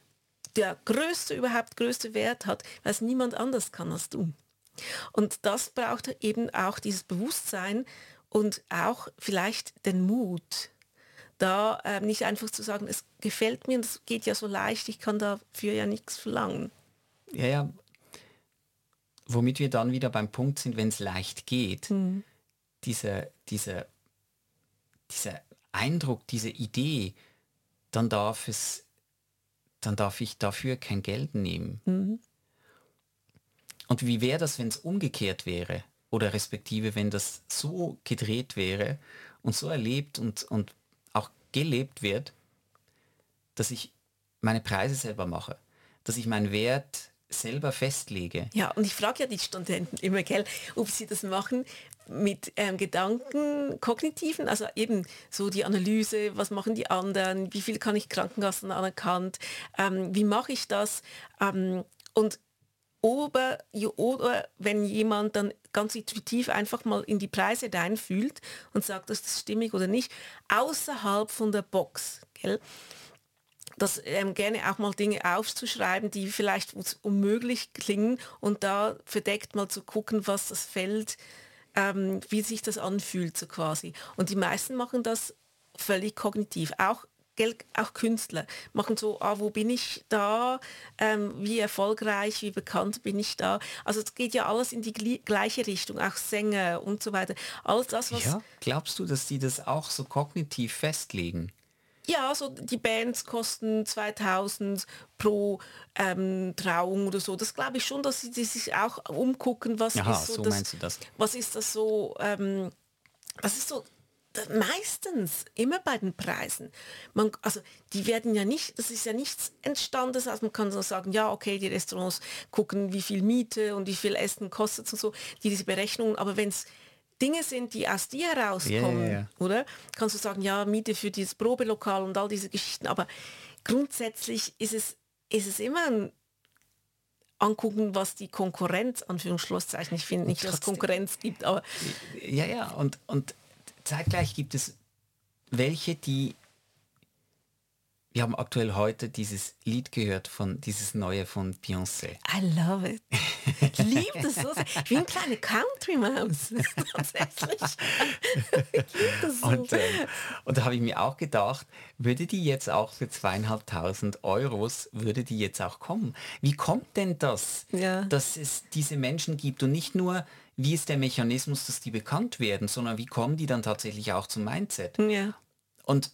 der größte, überhaupt größte Wert hat, weil es niemand anders kann als du. Und das braucht eben auch dieses Bewusstsein und auch vielleicht den Mut, da äh, nicht einfach zu sagen, es gefällt mir und es geht ja so leicht, ich kann dafür ja nichts verlangen. Ja, ja. Womit wir dann wieder beim Punkt sind, wenn es leicht geht, mhm. diese, diese, dieser Eindruck, diese Idee, dann darf es, dann darf ich dafür kein Geld nehmen. Mhm. Und wie wäre das, wenn es umgekehrt wäre? Oder respektive, wenn das so gedreht wäre und so erlebt und, und gelebt wird, dass ich meine Preise selber mache, dass ich meinen Wert selber festlege. Ja, und ich frage ja die Studenten immer, gell, ob sie das machen mit ähm, Gedanken, kognitiven, also eben so die Analyse, was machen die anderen, wie viel kann ich Krankenkassen anerkannt, ähm, wie mache ich das ähm, und oder, oder wenn jemand dann ganz intuitiv einfach mal in die Preise reinfühlt und sagt, ist das stimmig oder nicht, außerhalb von der Box. Gell? Das ähm, gerne auch mal Dinge aufzuschreiben, die vielleicht unmöglich klingen und da verdeckt mal zu gucken, was das Feld, ähm, wie sich das anfühlt so quasi. Und die meisten machen das völlig kognitiv. Auch auch Künstler machen so, ah, wo bin ich da, ähm, wie erfolgreich, wie bekannt bin ich da. Also es geht ja alles in die gleiche Richtung, auch Sänger und so weiter. Alles das, was... Ja, glaubst du, dass die das auch so kognitiv festlegen? Ja, so die Bands kosten 2000 pro ähm, Trauung oder so. Das glaube ich schon, dass sie, sich auch umgucken, was Aha, ist so, so das, das, was ist das so, ähm, was ist so meistens immer bei den Preisen. Man, also die werden ja nicht, das ist ja nichts entstanden, also man kann so sagen, ja okay, die Restaurants gucken, wie viel Miete und wie viel Essen kostet und so, diese Berechnungen, aber wenn es Dinge sind, die aus dir herauskommen, yeah, yeah, yeah. oder? Kannst du sagen, ja, Miete für dieses Probelokal und all diese Geschichten, aber grundsätzlich ist es, ist es immer ein angucken, was die Konkurrenz, Anführungsschlusszeichen, ich finde nicht, dass es Konkurrenz gibt, aber... Ja, ja, und, und zeitgleich gibt es welche, die wir haben aktuell heute dieses Lied gehört von dieses neue von Beyoncé. I love it. Ich liebe das so sehr. Ich bin eine kleine Country Maus. Tatsächlich. so. Und, äh, und da habe ich mir auch gedacht, würde die jetzt auch für zweieinhalbtausend Euros, würde die jetzt auch kommen? Wie kommt denn das, ja. dass es diese Menschen gibt und nicht nur wie ist der Mechanismus, dass die bekannt werden, sondern wie kommen die dann tatsächlich auch zum Mindset? Ja. Und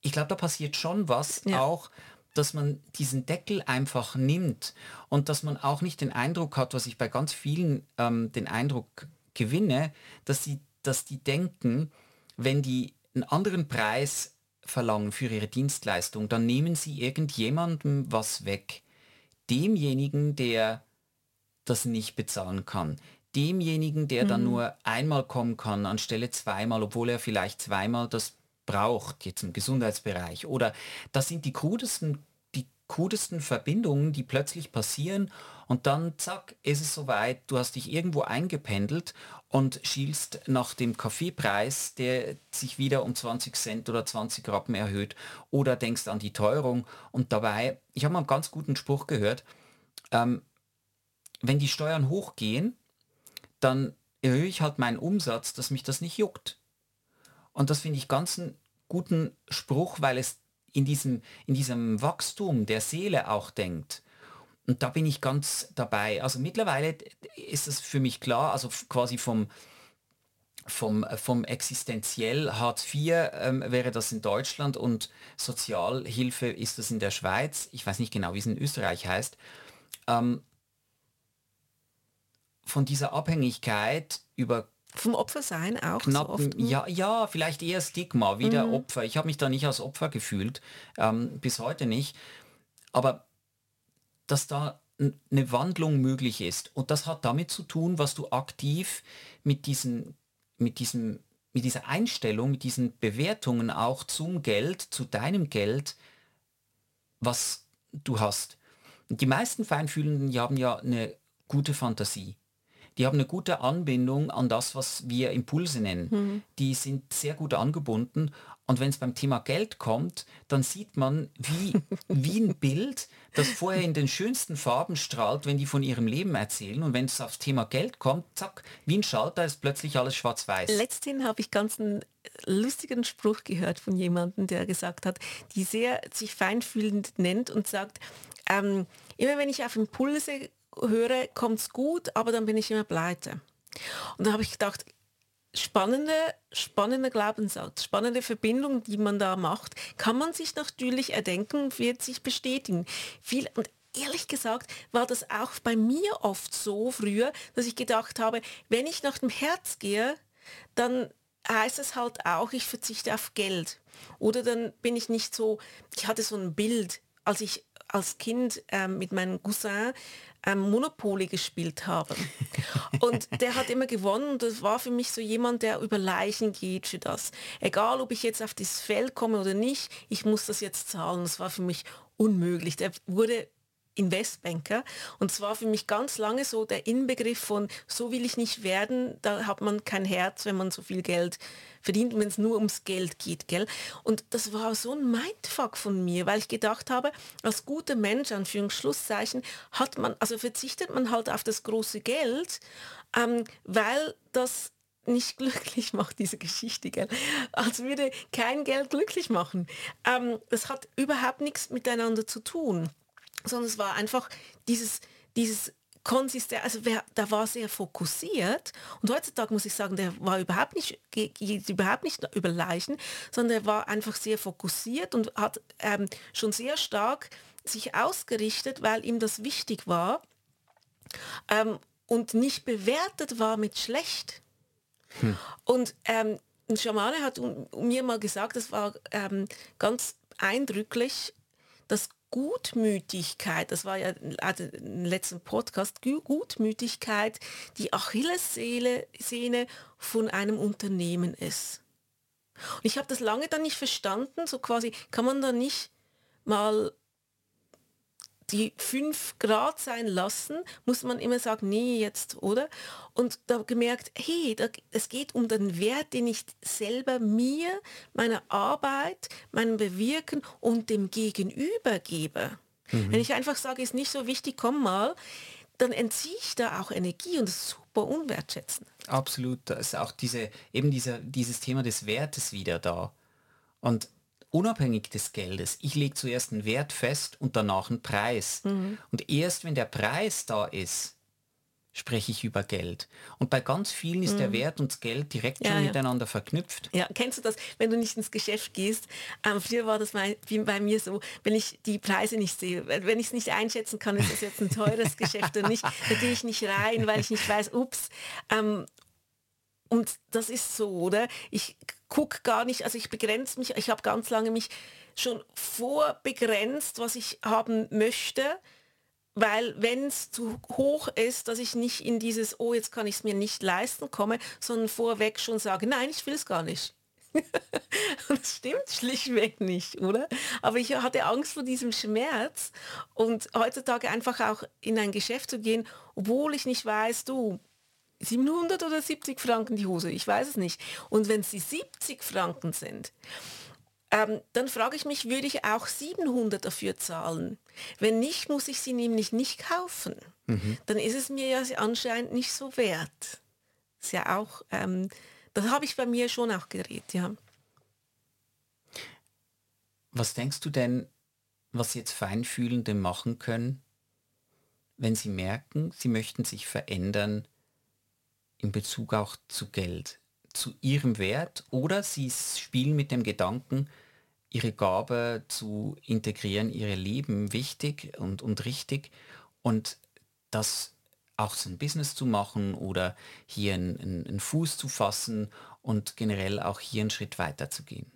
ich glaube, da passiert schon was ja. auch, dass man diesen Deckel einfach nimmt und dass man auch nicht den Eindruck hat, was ich bei ganz vielen ähm, den Eindruck gewinne, dass sie, dass die denken, wenn die einen anderen Preis verlangen für ihre Dienstleistung, dann nehmen sie irgendjemandem was weg. Demjenigen, der das nicht bezahlen kann. Demjenigen, der mhm. dann nur einmal kommen kann, anstelle zweimal, obwohl er vielleicht zweimal das braucht, jetzt im Gesundheitsbereich. Oder das sind die krudesten, die krudesten Verbindungen, die plötzlich passieren und dann zack, ist es soweit, du hast dich irgendwo eingependelt und schielst nach dem Kaffeepreis, der sich wieder um 20 Cent oder 20 Rappen erhöht oder denkst an die Teuerung und dabei, ich habe mal einen ganz guten Spruch gehört, ähm, wenn die Steuern hochgehen, dann erhöhe ich halt meinen Umsatz, dass mich das nicht juckt. Und das finde ich ganz einen guten Spruch, weil es in diesem, in diesem Wachstum der Seele auch denkt. Und da bin ich ganz dabei. Also mittlerweile ist es für mich klar, also quasi vom, vom, vom existenziell Hartz IV ähm, wäre das in Deutschland und Sozialhilfe ist das in der Schweiz. Ich weiß nicht genau, wie es in Österreich heißt. Ähm, von dieser Abhängigkeit über vom Opfer sein auch knapp, so ja, ja, vielleicht eher Stigma, wie mhm. der Opfer. Ich habe mich da nicht als Opfer gefühlt, ähm, bis heute nicht. Aber dass da eine Wandlung möglich ist. Und das hat damit zu tun, was du aktiv mit diesen, mit diesem, mit dieser Einstellung, mit diesen Bewertungen auch zum Geld, zu deinem Geld, was du hast. die meisten Feinfühlenden die haben ja eine gute Fantasie die haben eine gute Anbindung an das, was wir Impulse nennen. Mhm. Die sind sehr gut angebunden. Und wenn es beim Thema Geld kommt, dann sieht man wie, wie ein Bild, das vorher in den schönsten Farben strahlt, wenn die von ihrem Leben erzählen. Und wenn es aufs Thema Geld kommt, zack, wie ein Schalter ist plötzlich alles schwarz-weiß. Letztens habe ich ganz einen lustigen Spruch gehört von jemandem, der gesagt hat, die sehr sich feinfühlend nennt und sagt, ähm, immer wenn ich auf Impulse höre, kommt es gut, aber dann bin ich immer pleite. Und da habe ich gedacht, spannende, spannende Glaubenssatz, spannende Verbindung, die man da macht, kann man sich natürlich erdenken, wird sich bestätigen. Viel, und ehrlich gesagt war das auch bei mir oft so früher, dass ich gedacht habe, wenn ich nach dem Herz gehe, dann heißt es halt auch, ich verzichte auf Geld. Oder dann bin ich nicht so, ich hatte so ein Bild, als ich als Kind ähm, mit meinem Cousin ähm, Monopoly gespielt habe. Und der hat immer gewonnen und das war für mich so jemand, der über Leichen geht für das. Egal, ob ich jetzt auf dieses Feld komme oder nicht, ich muss das jetzt zahlen. Das war für mich unmöglich. Der wurde Investbanker. Und zwar für mich ganz lange so der Inbegriff von, so will ich nicht werden, da hat man kein Herz, wenn man so viel Geld verdient, wenn es nur ums Geld geht. Gell? Und das war so ein Mindfuck von mir, weil ich gedacht habe, als guter Mensch, Anführungsschlusszeichen, hat man, also verzichtet man halt auf das große Geld, ähm, weil das nicht glücklich macht, diese Geschichte, gell? als würde kein Geld glücklich machen. Ähm, das hat überhaupt nichts miteinander zu tun sondern es war einfach dieses, dieses konsistent, also wer, da war sehr fokussiert und heutzutage muss ich sagen, der war überhaupt nicht, geht überhaupt nicht über Leichen, sondern er war einfach sehr fokussiert und hat ähm, schon sehr stark sich ausgerichtet, weil ihm das wichtig war ähm, und nicht bewertet war mit schlecht. Hm. Und ähm, ein Schamane hat mir mal gesagt, das war ähm, ganz eindrücklich, dass Gutmütigkeit, das war ja im letzten Podcast, Gutmütigkeit die Achillessehne von einem Unternehmen ist. Und ich habe das lange dann nicht verstanden, so quasi kann man da nicht mal die 5 Grad sein lassen, muss man immer sagen, nee, jetzt, oder? Und da gemerkt, hey, da, es geht um den Wert, den ich selber mir, meiner Arbeit, meinem Bewirken und dem Gegenüber gebe. Mhm. Wenn ich einfach sage, ist nicht so wichtig, komm mal, dann entziehe ich da auch Energie und das ist super unwertschätzend. Absolut, da ist auch diese, eben dieser, dieses Thema des Wertes wieder da. Und unabhängig des Geldes, ich lege zuerst einen Wert fest und danach einen Preis. Mhm. Und erst wenn der Preis da ist, spreche ich über Geld. Und bei ganz vielen ist mhm. der Wert und das Geld direkt ja, schon ja. miteinander verknüpft. Ja, kennst du das, wenn du nicht ins Geschäft gehst? Ähm, früher war das bei, bei mir so, wenn ich die Preise nicht sehe, wenn ich es nicht einschätzen kann, ist das jetzt ein teures Geschäft oder nicht, da gehe ich nicht rein, weil ich nicht weiß, ups. Ähm, und das ist so, oder? Ich gucke gar nicht, also ich begrenze mich, ich habe ganz lange mich schon vorbegrenzt, was ich haben möchte, weil wenn es zu hoch ist, dass ich nicht in dieses, oh, jetzt kann ich es mir nicht leisten komme, sondern vorweg schon sage, nein, ich will es gar nicht. das stimmt schlichtweg nicht, oder? Aber ich hatte Angst vor diesem Schmerz und heutzutage einfach auch in ein Geschäft zu gehen, obwohl ich nicht weiß, du, 700 oder 70 Franken die Hose, ich weiß es nicht. Und wenn sie 70 Franken sind, ähm, dann frage ich mich, würde ich auch 700 dafür zahlen? Wenn nicht, muss ich sie nämlich nicht kaufen. Mhm. Dann ist es mir ja anscheinend nicht so wert. Ist ja auch, ähm, das habe ich bei mir schon auch geredet, ja. Was denkst du denn, was jetzt Feinfühlende machen können, wenn sie merken, sie möchten sich verändern in Bezug auch zu Geld, zu ihrem Wert oder sie spielen mit dem Gedanken, ihre Gabe zu integrieren, ihre Leben wichtig und, und richtig und das auch so ein Business zu machen oder hier einen, einen Fuß zu fassen und generell auch hier einen Schritt weiter zu gehen.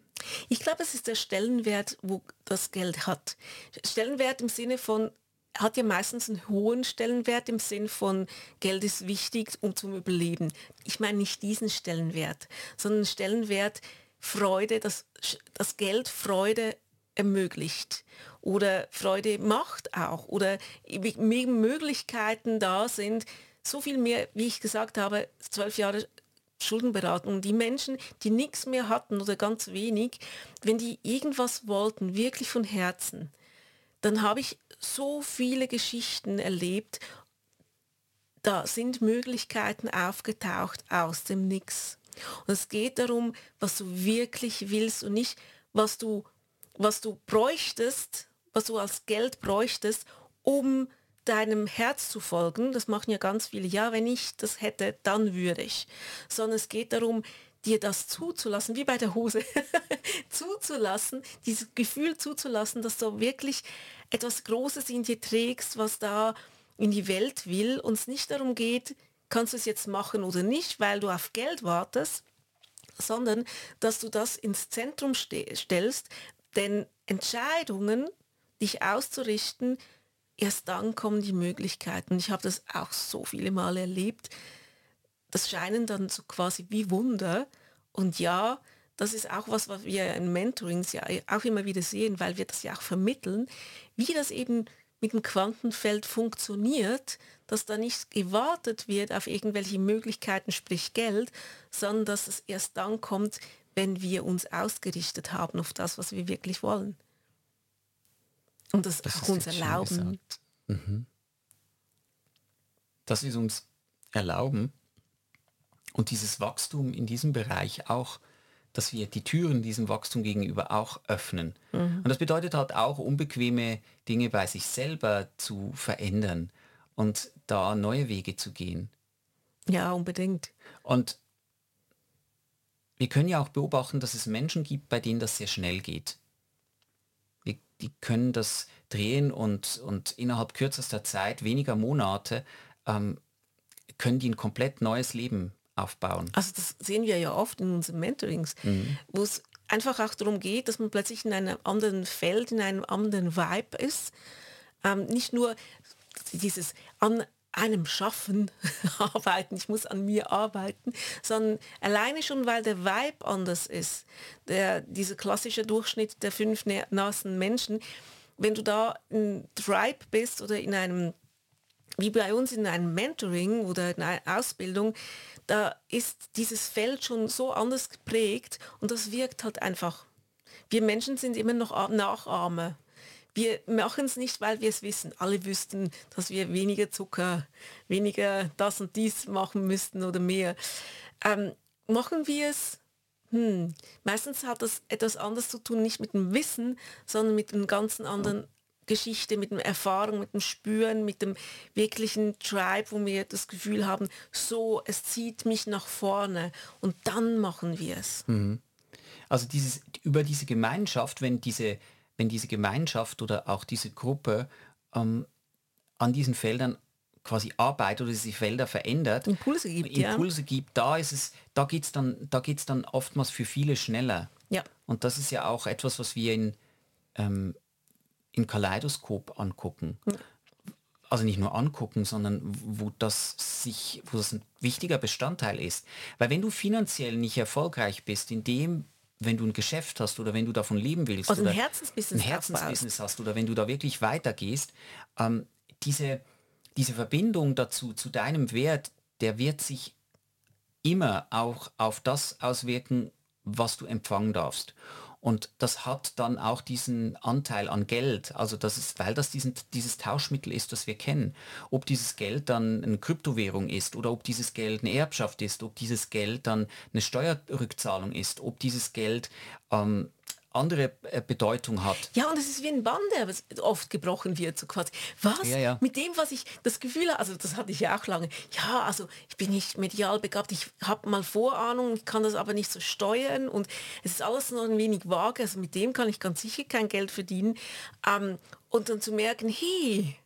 Ich glaube, es ist der Stellenwert, wo das Geld hat. Stellenwert im Sinne von, hat ja meistens einen hohen Stellenwert im Sinn von Geld ist wichtig, um zum Überleben. Ich meine nicht diesen Stellenwert, sondern Stellenwert Freude, dass das Geld Freude ermöglicht oder Freude macht auch oder Möglichkeiten da sind, so viel mehr, wie ich gesagt habe, zwölf Jahre Schuldenberatung. Die Menschen, die nichts mehr hatten oder ganz wenig, wenn die irgendwas wollten, wirklich von Herzen, dann habe ich so viele Geschichten erlebt. Da sind Möglichkeiten aufgetaucht aus dem Nix. Und es geht darum, was du wirklich willst und nicht, was du, was du bräuchtest, was du als Geld bräuchtest, um deinem Herz zu folgen. Das machen ja ganz viele. Ja, wenn ich das hätte, dann würde ich. Sondern es geht darum, dir das zuzulassen, wie bei der Hose, zuzulassen, dieses Gefühl zuzulassen, dass du wirklich etwas Großes in dir trägst, was da in die Welt will und es nicht darum geht, kannst du es jetzt machen oder nicht, weil du auf Geld wartest, sondern dass du das ins Zentrum stellst, denn Entscheidungen, dich auszurichten, erst dann kommen die Möglichkeiten. Ich habe das auch so viele Mal erlebt. Das scheinen dann so quasi wie Wunder. Und ja, das ist auch was, was wir in Mentorings ja auch immer wieder sehen, weil wir das ja auch vermitteln, wie das eben mit dem Quantenfeld funktioniert, dass da nicht gewartet wird auf irgendwelche Möglichkeiten, sprich Geld, sondern dass es erst dann kommt, wenn wir uns ausgerichtet haben auf das, was wir wirklich wollen. Und das, das auch uns erlauben. Mhm. Das ist uns erlauben und dieses Wachstum in diesem Bereich auch dass wir die Türen diesem Wachstum gegenüber auch öffnen. Mhm. Und das bedeutet halt auch, unbequeme Dinge bei sich selber zu verändern und da neue Wege zu gehen. Ja, unbedingt. Und wir können ja auch beobachten, dass es Menschen gibt, bei denen das sehr schnell geht. Die, die können das drehen und, und innerhalb kürzester Zeit, weniger Monate, ähm, können die ein komplett neues Leben aufbauen. Also das sehen wir ja oft in unseren Mentorings, mhm. wo es einfach auch darum geht, dass man plötzlich in einem anderen Feld, in einem anderen Vibe ist. Ähm, nicht nur dieses an einem Schaffen arbeiten, ich muss an mir arbeiten, sondern alleine schon, weil der Vibe anders ist, der, dieser klassische Durchschnitt der fünf nassen Menschen, wenn du da in Tribe bist oder in einem, wie bei uns in einem Mentoring oder in einer Ausbildung, da ist dieses Feld schon so anders geprägt und das wirkt halt einfach. Wir Menschen sind immer noch Nachahmer. Wir machen es nicht, weil wir es wissen. Alle wüssten, dass wir weniger Zucker, weniger das und dies machen müssten oder mehr. Ähm, machen wir es? Hm. Meistens hat das etwas anderes zu tun, nicht mit dem Wissen, sondern mit einem ganzen anderen Geschichte, mit der Erfahrung, mit dem Spüren, mit dem wirklichen Tribe, wo wir das Gefühl haben, so, es zieht mich nach vorne und dann machen wir es. Mhm. Also dieses, über diese Gemeinschaft, wenn diese, wenn diese Gemeinschaft oder auch diese Gruppe ähm, an diesen Feldern quasi arbeitet oder diese Felder verändert, Impulse gibt, Impulse ja. gibt, da ist es, da geht's dann, da geht's dann oftmals für viele schneller. Ja. Und das ist ja auch etwas, was wir in ähm, im Kaleidoskop angucken. Ja. Also nicht nur angucken, sondern wo das sich, wo das ein wichtiger Bestandteil ist. Weil wenn du finanziell nicht erfolgreich bist, in dem, wenn du ein Geschäft hast oder wenn du davon leben willst also oder ein Herzensbusiness, ein Herzensbusiness hast oder wenn du da wirklich weitergehst, ähm, diese, diese Verbindung dazu, zu deinem Wert, der wird sich immer auch auf das auswirken, was du empfangen darfst. Und das hat dann auch diesen Anteil an Geld, also das ist, weil das diesen, dieses Tauschmittel ist, das wir kennen. Ob dieses Geld dann eine Kryptowährung ist oder ob dieses Geld eine Erbschaft ist, ob dieses Geld dann eine Steuerrückzahlung ist, ob dieses Geld ähm, andere äh, Bedeutung hat. Ja, und es ist wie ein Band, der oft gebrochen wird, so quasi. Was? Ja, ja. Mit dem, was ich das Gefühl habe, also das hatte ich ja auch lange, ja, also ich bin nicht medial begabt, ich habe mal Vorahnung, ich kann das aber nicht so steuern und es ist alles noch ein wenig vage, also mit dem kann ich ganz sicher kein Geld verdienen. Ähm, und dann zu merken, hey,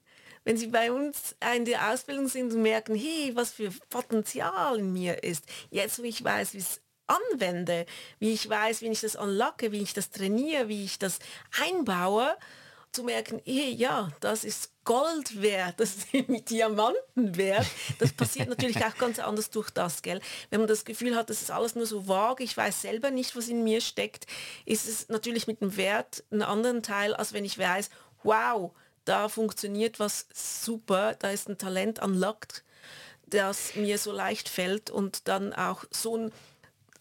wenn Sie bei uns in der Ausbildung sind und merken, hey, was für Potenzial in mir ist, jetzt wo ich weiß, wie es anwende, wie ich weiß, wie ich das unlocke, wie ich das trainiere, wie ich das einbaue, zu merken, hey, ja, das ist Gold wert, das ist mit Diamanten wert. Das passiert natürlich auch ganz anders durch das, gell? Wenn man das Gefühl hat, das ist alles nur so vage, ich weiß selber nicht, was in mir steckt, ist es natürlich mit dem Wert einen anderen Teil, als wenn ich weiß, wow, da funktioniert was super, da ist ein Talent unlocked, das mir so leicht fällt und dann auch so ein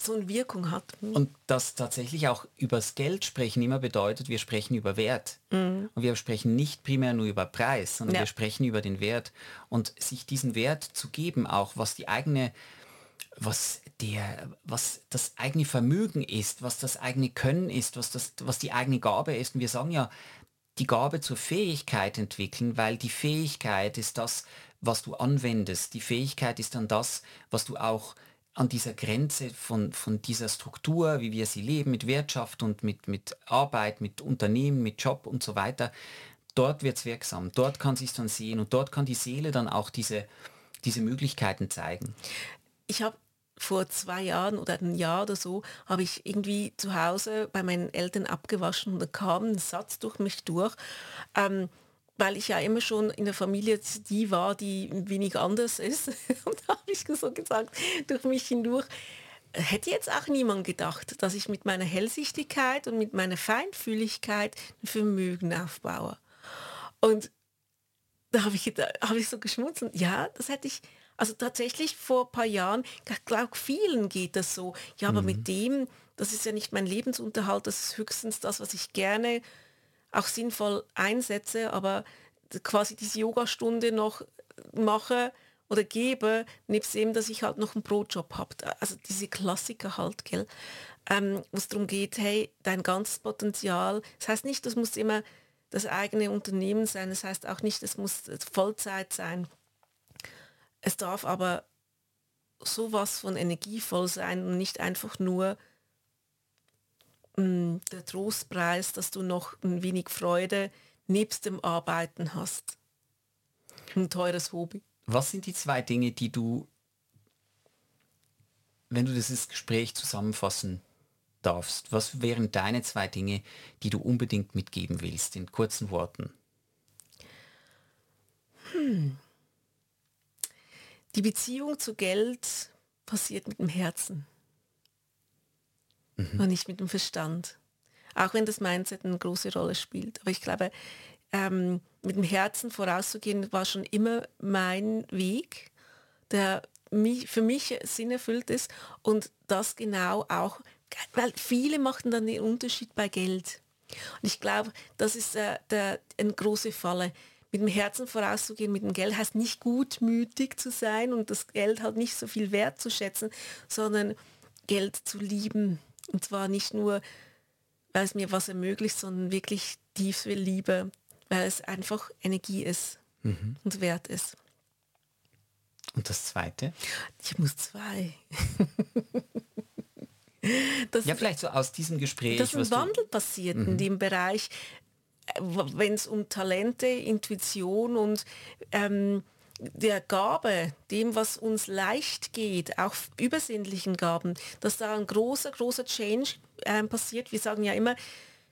so eine Wirkung hat. Mhm. Und das tatsächlich auch übers Geld sprechen immer bedeutet, wir sprechen über Wert. Mhm. Und wir sprechen nicht primär nur über Preis, sondern ja. wir sprechen über den Wert. Und sich diesen Wert zu geben, auch was die eigene, was der, was das eigene Vermögen ist, was das eigene Können ist, was, das, was die eigene Gabe ist. Und wir sagen ja, die Gabe zur Fähigkeit entwickeln, weil die Fähigkeit ist das, was du anwendest. Die Fähigkeit ist dann das, was du auch an dieser Grenze von, von dieser Struktur, wie wir sie leben, mit Wirtschaft und mit, mit Arbeit, mit Unternehmen, mit Job und so weiter, dort wird es wirksam, dort kann sich dann sehen und dort kann die Seele dann auch diese, diese Möglichkeiten zeigen. Ich habe vor zwei Jahren oder ein Jahr oder so, habe ich irgendwie zu Hause bei meinen Eltern abgewaschen und da kam ein Satz durch mich durch. Ähm, weil ich ja immer schon in der Familie die war, die wenig anders ist. Und da habe ich so gesagt, durch mich hindurch, hätte jetzt auch niemand gedacht, dass ich mit meiner Hellsichtigkeit und mit meiner Feinfühligkeit ein Vermögen aufbaue. Und da habe ich, hab ich so geschmunzelt. Ja, das hätte ich, also tatsächlich vor ein paar Jahren, ich glaube, vielen geht das so. Ja, aber mhm. mit dem, das ist ja nicht mein Lebensunterhalt, das ist höchstens das, was ich gerne auch sinnvoll einsetze, aber quasi diese Yogastunde noch mache oder gebe, nebst dem, dass ich halt noch einen Brotjob habe. Also diese Klassiker halt, gell? Ähm, wo es darum geht, hey, dein ganzes Potenzial, das heißt nicht, das muss immer das eigene Unternehmen sein, das heißt auch nicht, es muss Vollzeit sein. Es darf aber sowas von energievoll sein und nicht einfach nur Mm, der Trostpreis, dass du noch ein wenig Freude nebst dem Arbeiten hast. Ein teures Hobby. Was sind die zwei Dinge, die du, wenn du dieses Gespräch zusammenfassen darfst, was wären deine zwei Dinge, die du unbedingt mitgeben willst, in kurzen Worten? Hm. Die Beziehung zu Geld passiert mit dem Herzen mhm. und nicht mit dem Verstand. Auch wenn das Mindset eine große Rolle spielt. Aber ich glaube, ähm, mit dem Herzen vorauszugehen, war schon immer mein Weg, der mich, für mich Sinn erfüllt ist und das genau auch, weil viele machten dann den Unterschied bei Geld. Und ich glaube, das ist äh, der, eine große Falle. Mit dem Herzen vorauszugehen, mit dem Geld heißt nicht gutmütig zu sein und das Geld halt nicht so viel wert zu schätzen, sondern Geld zu lieben. Und zwar nicht nur, weil es mir was ermöglicht, sondern wirklich tiefe Liebe, weil es einfach Energie ist mhm. und wert ist. Und das zweite? Ich muss zwei. Das, ja, vielleicht so aus diesem Gespräch. Dass ein Wandel passiert mhm. in dem Bereich, äh, wenn es um Talente, Intuition und ähm, der Gabe, dem, was uns leicht geht, auch übersinnlichen Gaben, dass da ein großer, großer Change äh, passiert. Wir sagen ja immer,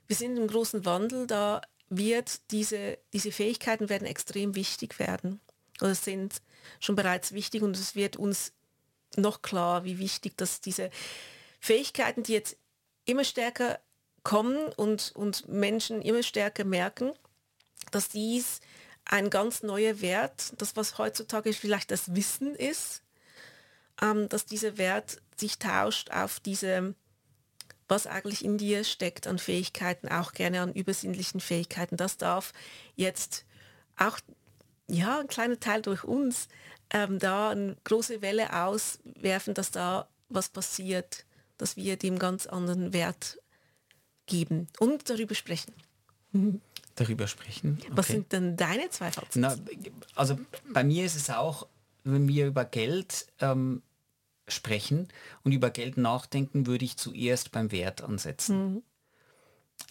wir sind im großen Wandel, da wird diese, diese Fähigkeiten werden extrem wichtig werden oder sind schon bereits wichtig und es wird uns noch klar, wie wichtig, dass diese Fähigkeiten, die jetzt immer stärker kommen und, und Menschen immer stärker merken, dass dies ein ganz neuer Wert, das was heutzutage vielleicht das Wissen ist, ähm, dass dieser Wert sich tauscht auf diese, was eigentlich in dir steckt an Fähigkeiten, auch gerne an übersinnlichen Fähigkeiten. Das darf jetzt auch, ja, ein kleiner Teil durch uns ähm, da eine große Welle auswerfen, dass da was passiert dass wir dem ganz anderen Wert geben und darüber sprechen. Darüber sprechen. Okay. Was sind denn deine zwei Fazits? also bei mir ist es auch, wenn wir über Geld ähm, sprechen und über Geld nachdenken, würde ich zuerst beim Wert ansetzen. Mhm.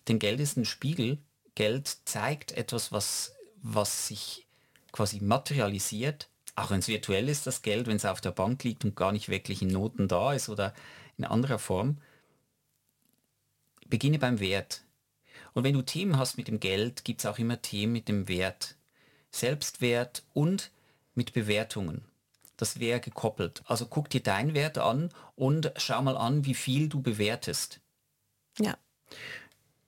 Denn Geld ist ein Spiegel. Geld zeigt etwas, was, was sich quasi materialisiert, auch wenn es virtuell ist, das Geld, wenn es auf der Bank liegt und gar nicht wirklich in Noten da ist oder in anderer Form. Beginne beim Wert. Und wenn du Themen hast mit dem Geld, gibt es auch immer Themen mit dem Wert. Selbstwert und mit Bewertungen. Das wäre gekoppelt. Also guck dir deinen Wert an und schau mal an, wie viel du bewertest. Ja.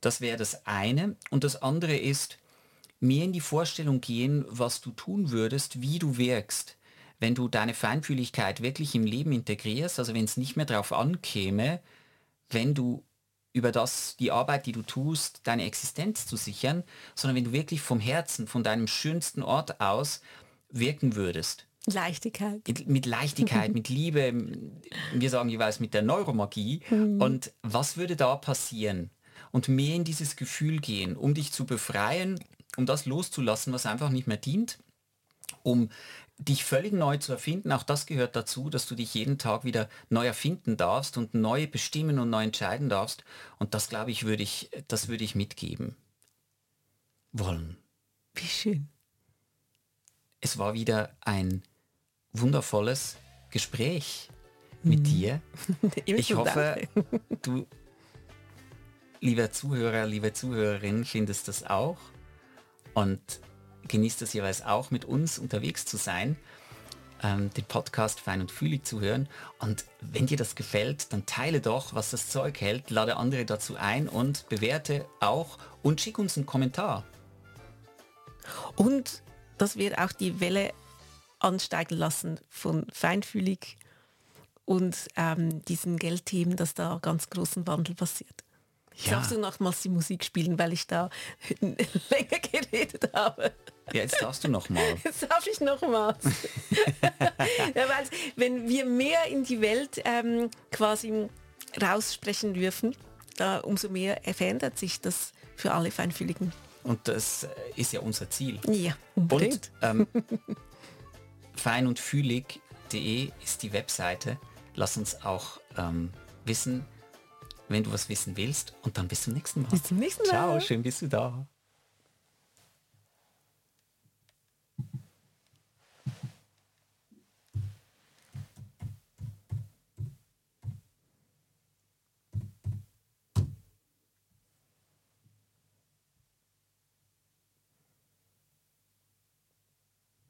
Das wäre das eine. Und das andere ist, mehr in die Vorstellung gehen, was du tun würdest, wie du wirkst wenn du deine Feinfühligkeit wirklich im Leben integrierst, also wenn es nicht mehr darauf ankäme, wenn du über das, die Arbeit, die du tust, deine Existenz zu sichern, sondern wenn du wirklich vom Herzen, von deinem schönsten Ort aus wirken würdest. Leichtigkeit. Mit Leichtigkeit, mit Liebe, wir sagen jeweils mit der Neuromagie. Mhm. Und was würde da passieren? Und mehr in dieses Gefühl gehen, um dich zu befreien, um das loszulassen, was einfach nicht mehr dient, um dich völlig neu zu erfinden, auch das gehört dazu, dass du dich jeden Tag wieder neu erfinden darfst und neu bestimmen und neu entscheiden darfst. Und das, glaube ich, würde ich, das würde ich mitgeben wollen. Wie schön. Es war wieder ein wundervolles Gespräch mit mhm. dir. ich hoffe, du, lieber Zuhörer, liebe Zuhörerin, findest das auch. Und genießt es jeweils auch mit uns unterwegs zu sein, ähm, den Podcast Fein und Fühlig zu hören. Und wenn dir das gefällt, dann teile doch, was das Zeug hält, lade andere dazu ein und bewerte auch und schick uns einen Kommentar. Und das wird auch die Welle ansteigen lassen von feinfühlig und ähm, diesen Geldthemen, dass da ganz großen Wandel passiert. Ja. Darfst du nochmals die Musik spielen, weil ich da länger geredet habe? Ja, jetzt darfst du noch mal. Jetzt darf ich noch mal. ja, weil, wenn wir mehr in die Welt ähm, quasi raussprechen dürfen, da umso mehr verändert sich das für alle Feinfühligen. Und das äh, ist ja unser Ziel. Ja, unbedingt. Und ähm, fein und fühlig.de ist die Webseite. Lass uns auch ähm, wissen, wenn du was wissen willst. Und dann bis zum nächsten Mal. Bis zum nächsten Mal. Ciao, schön bist du da.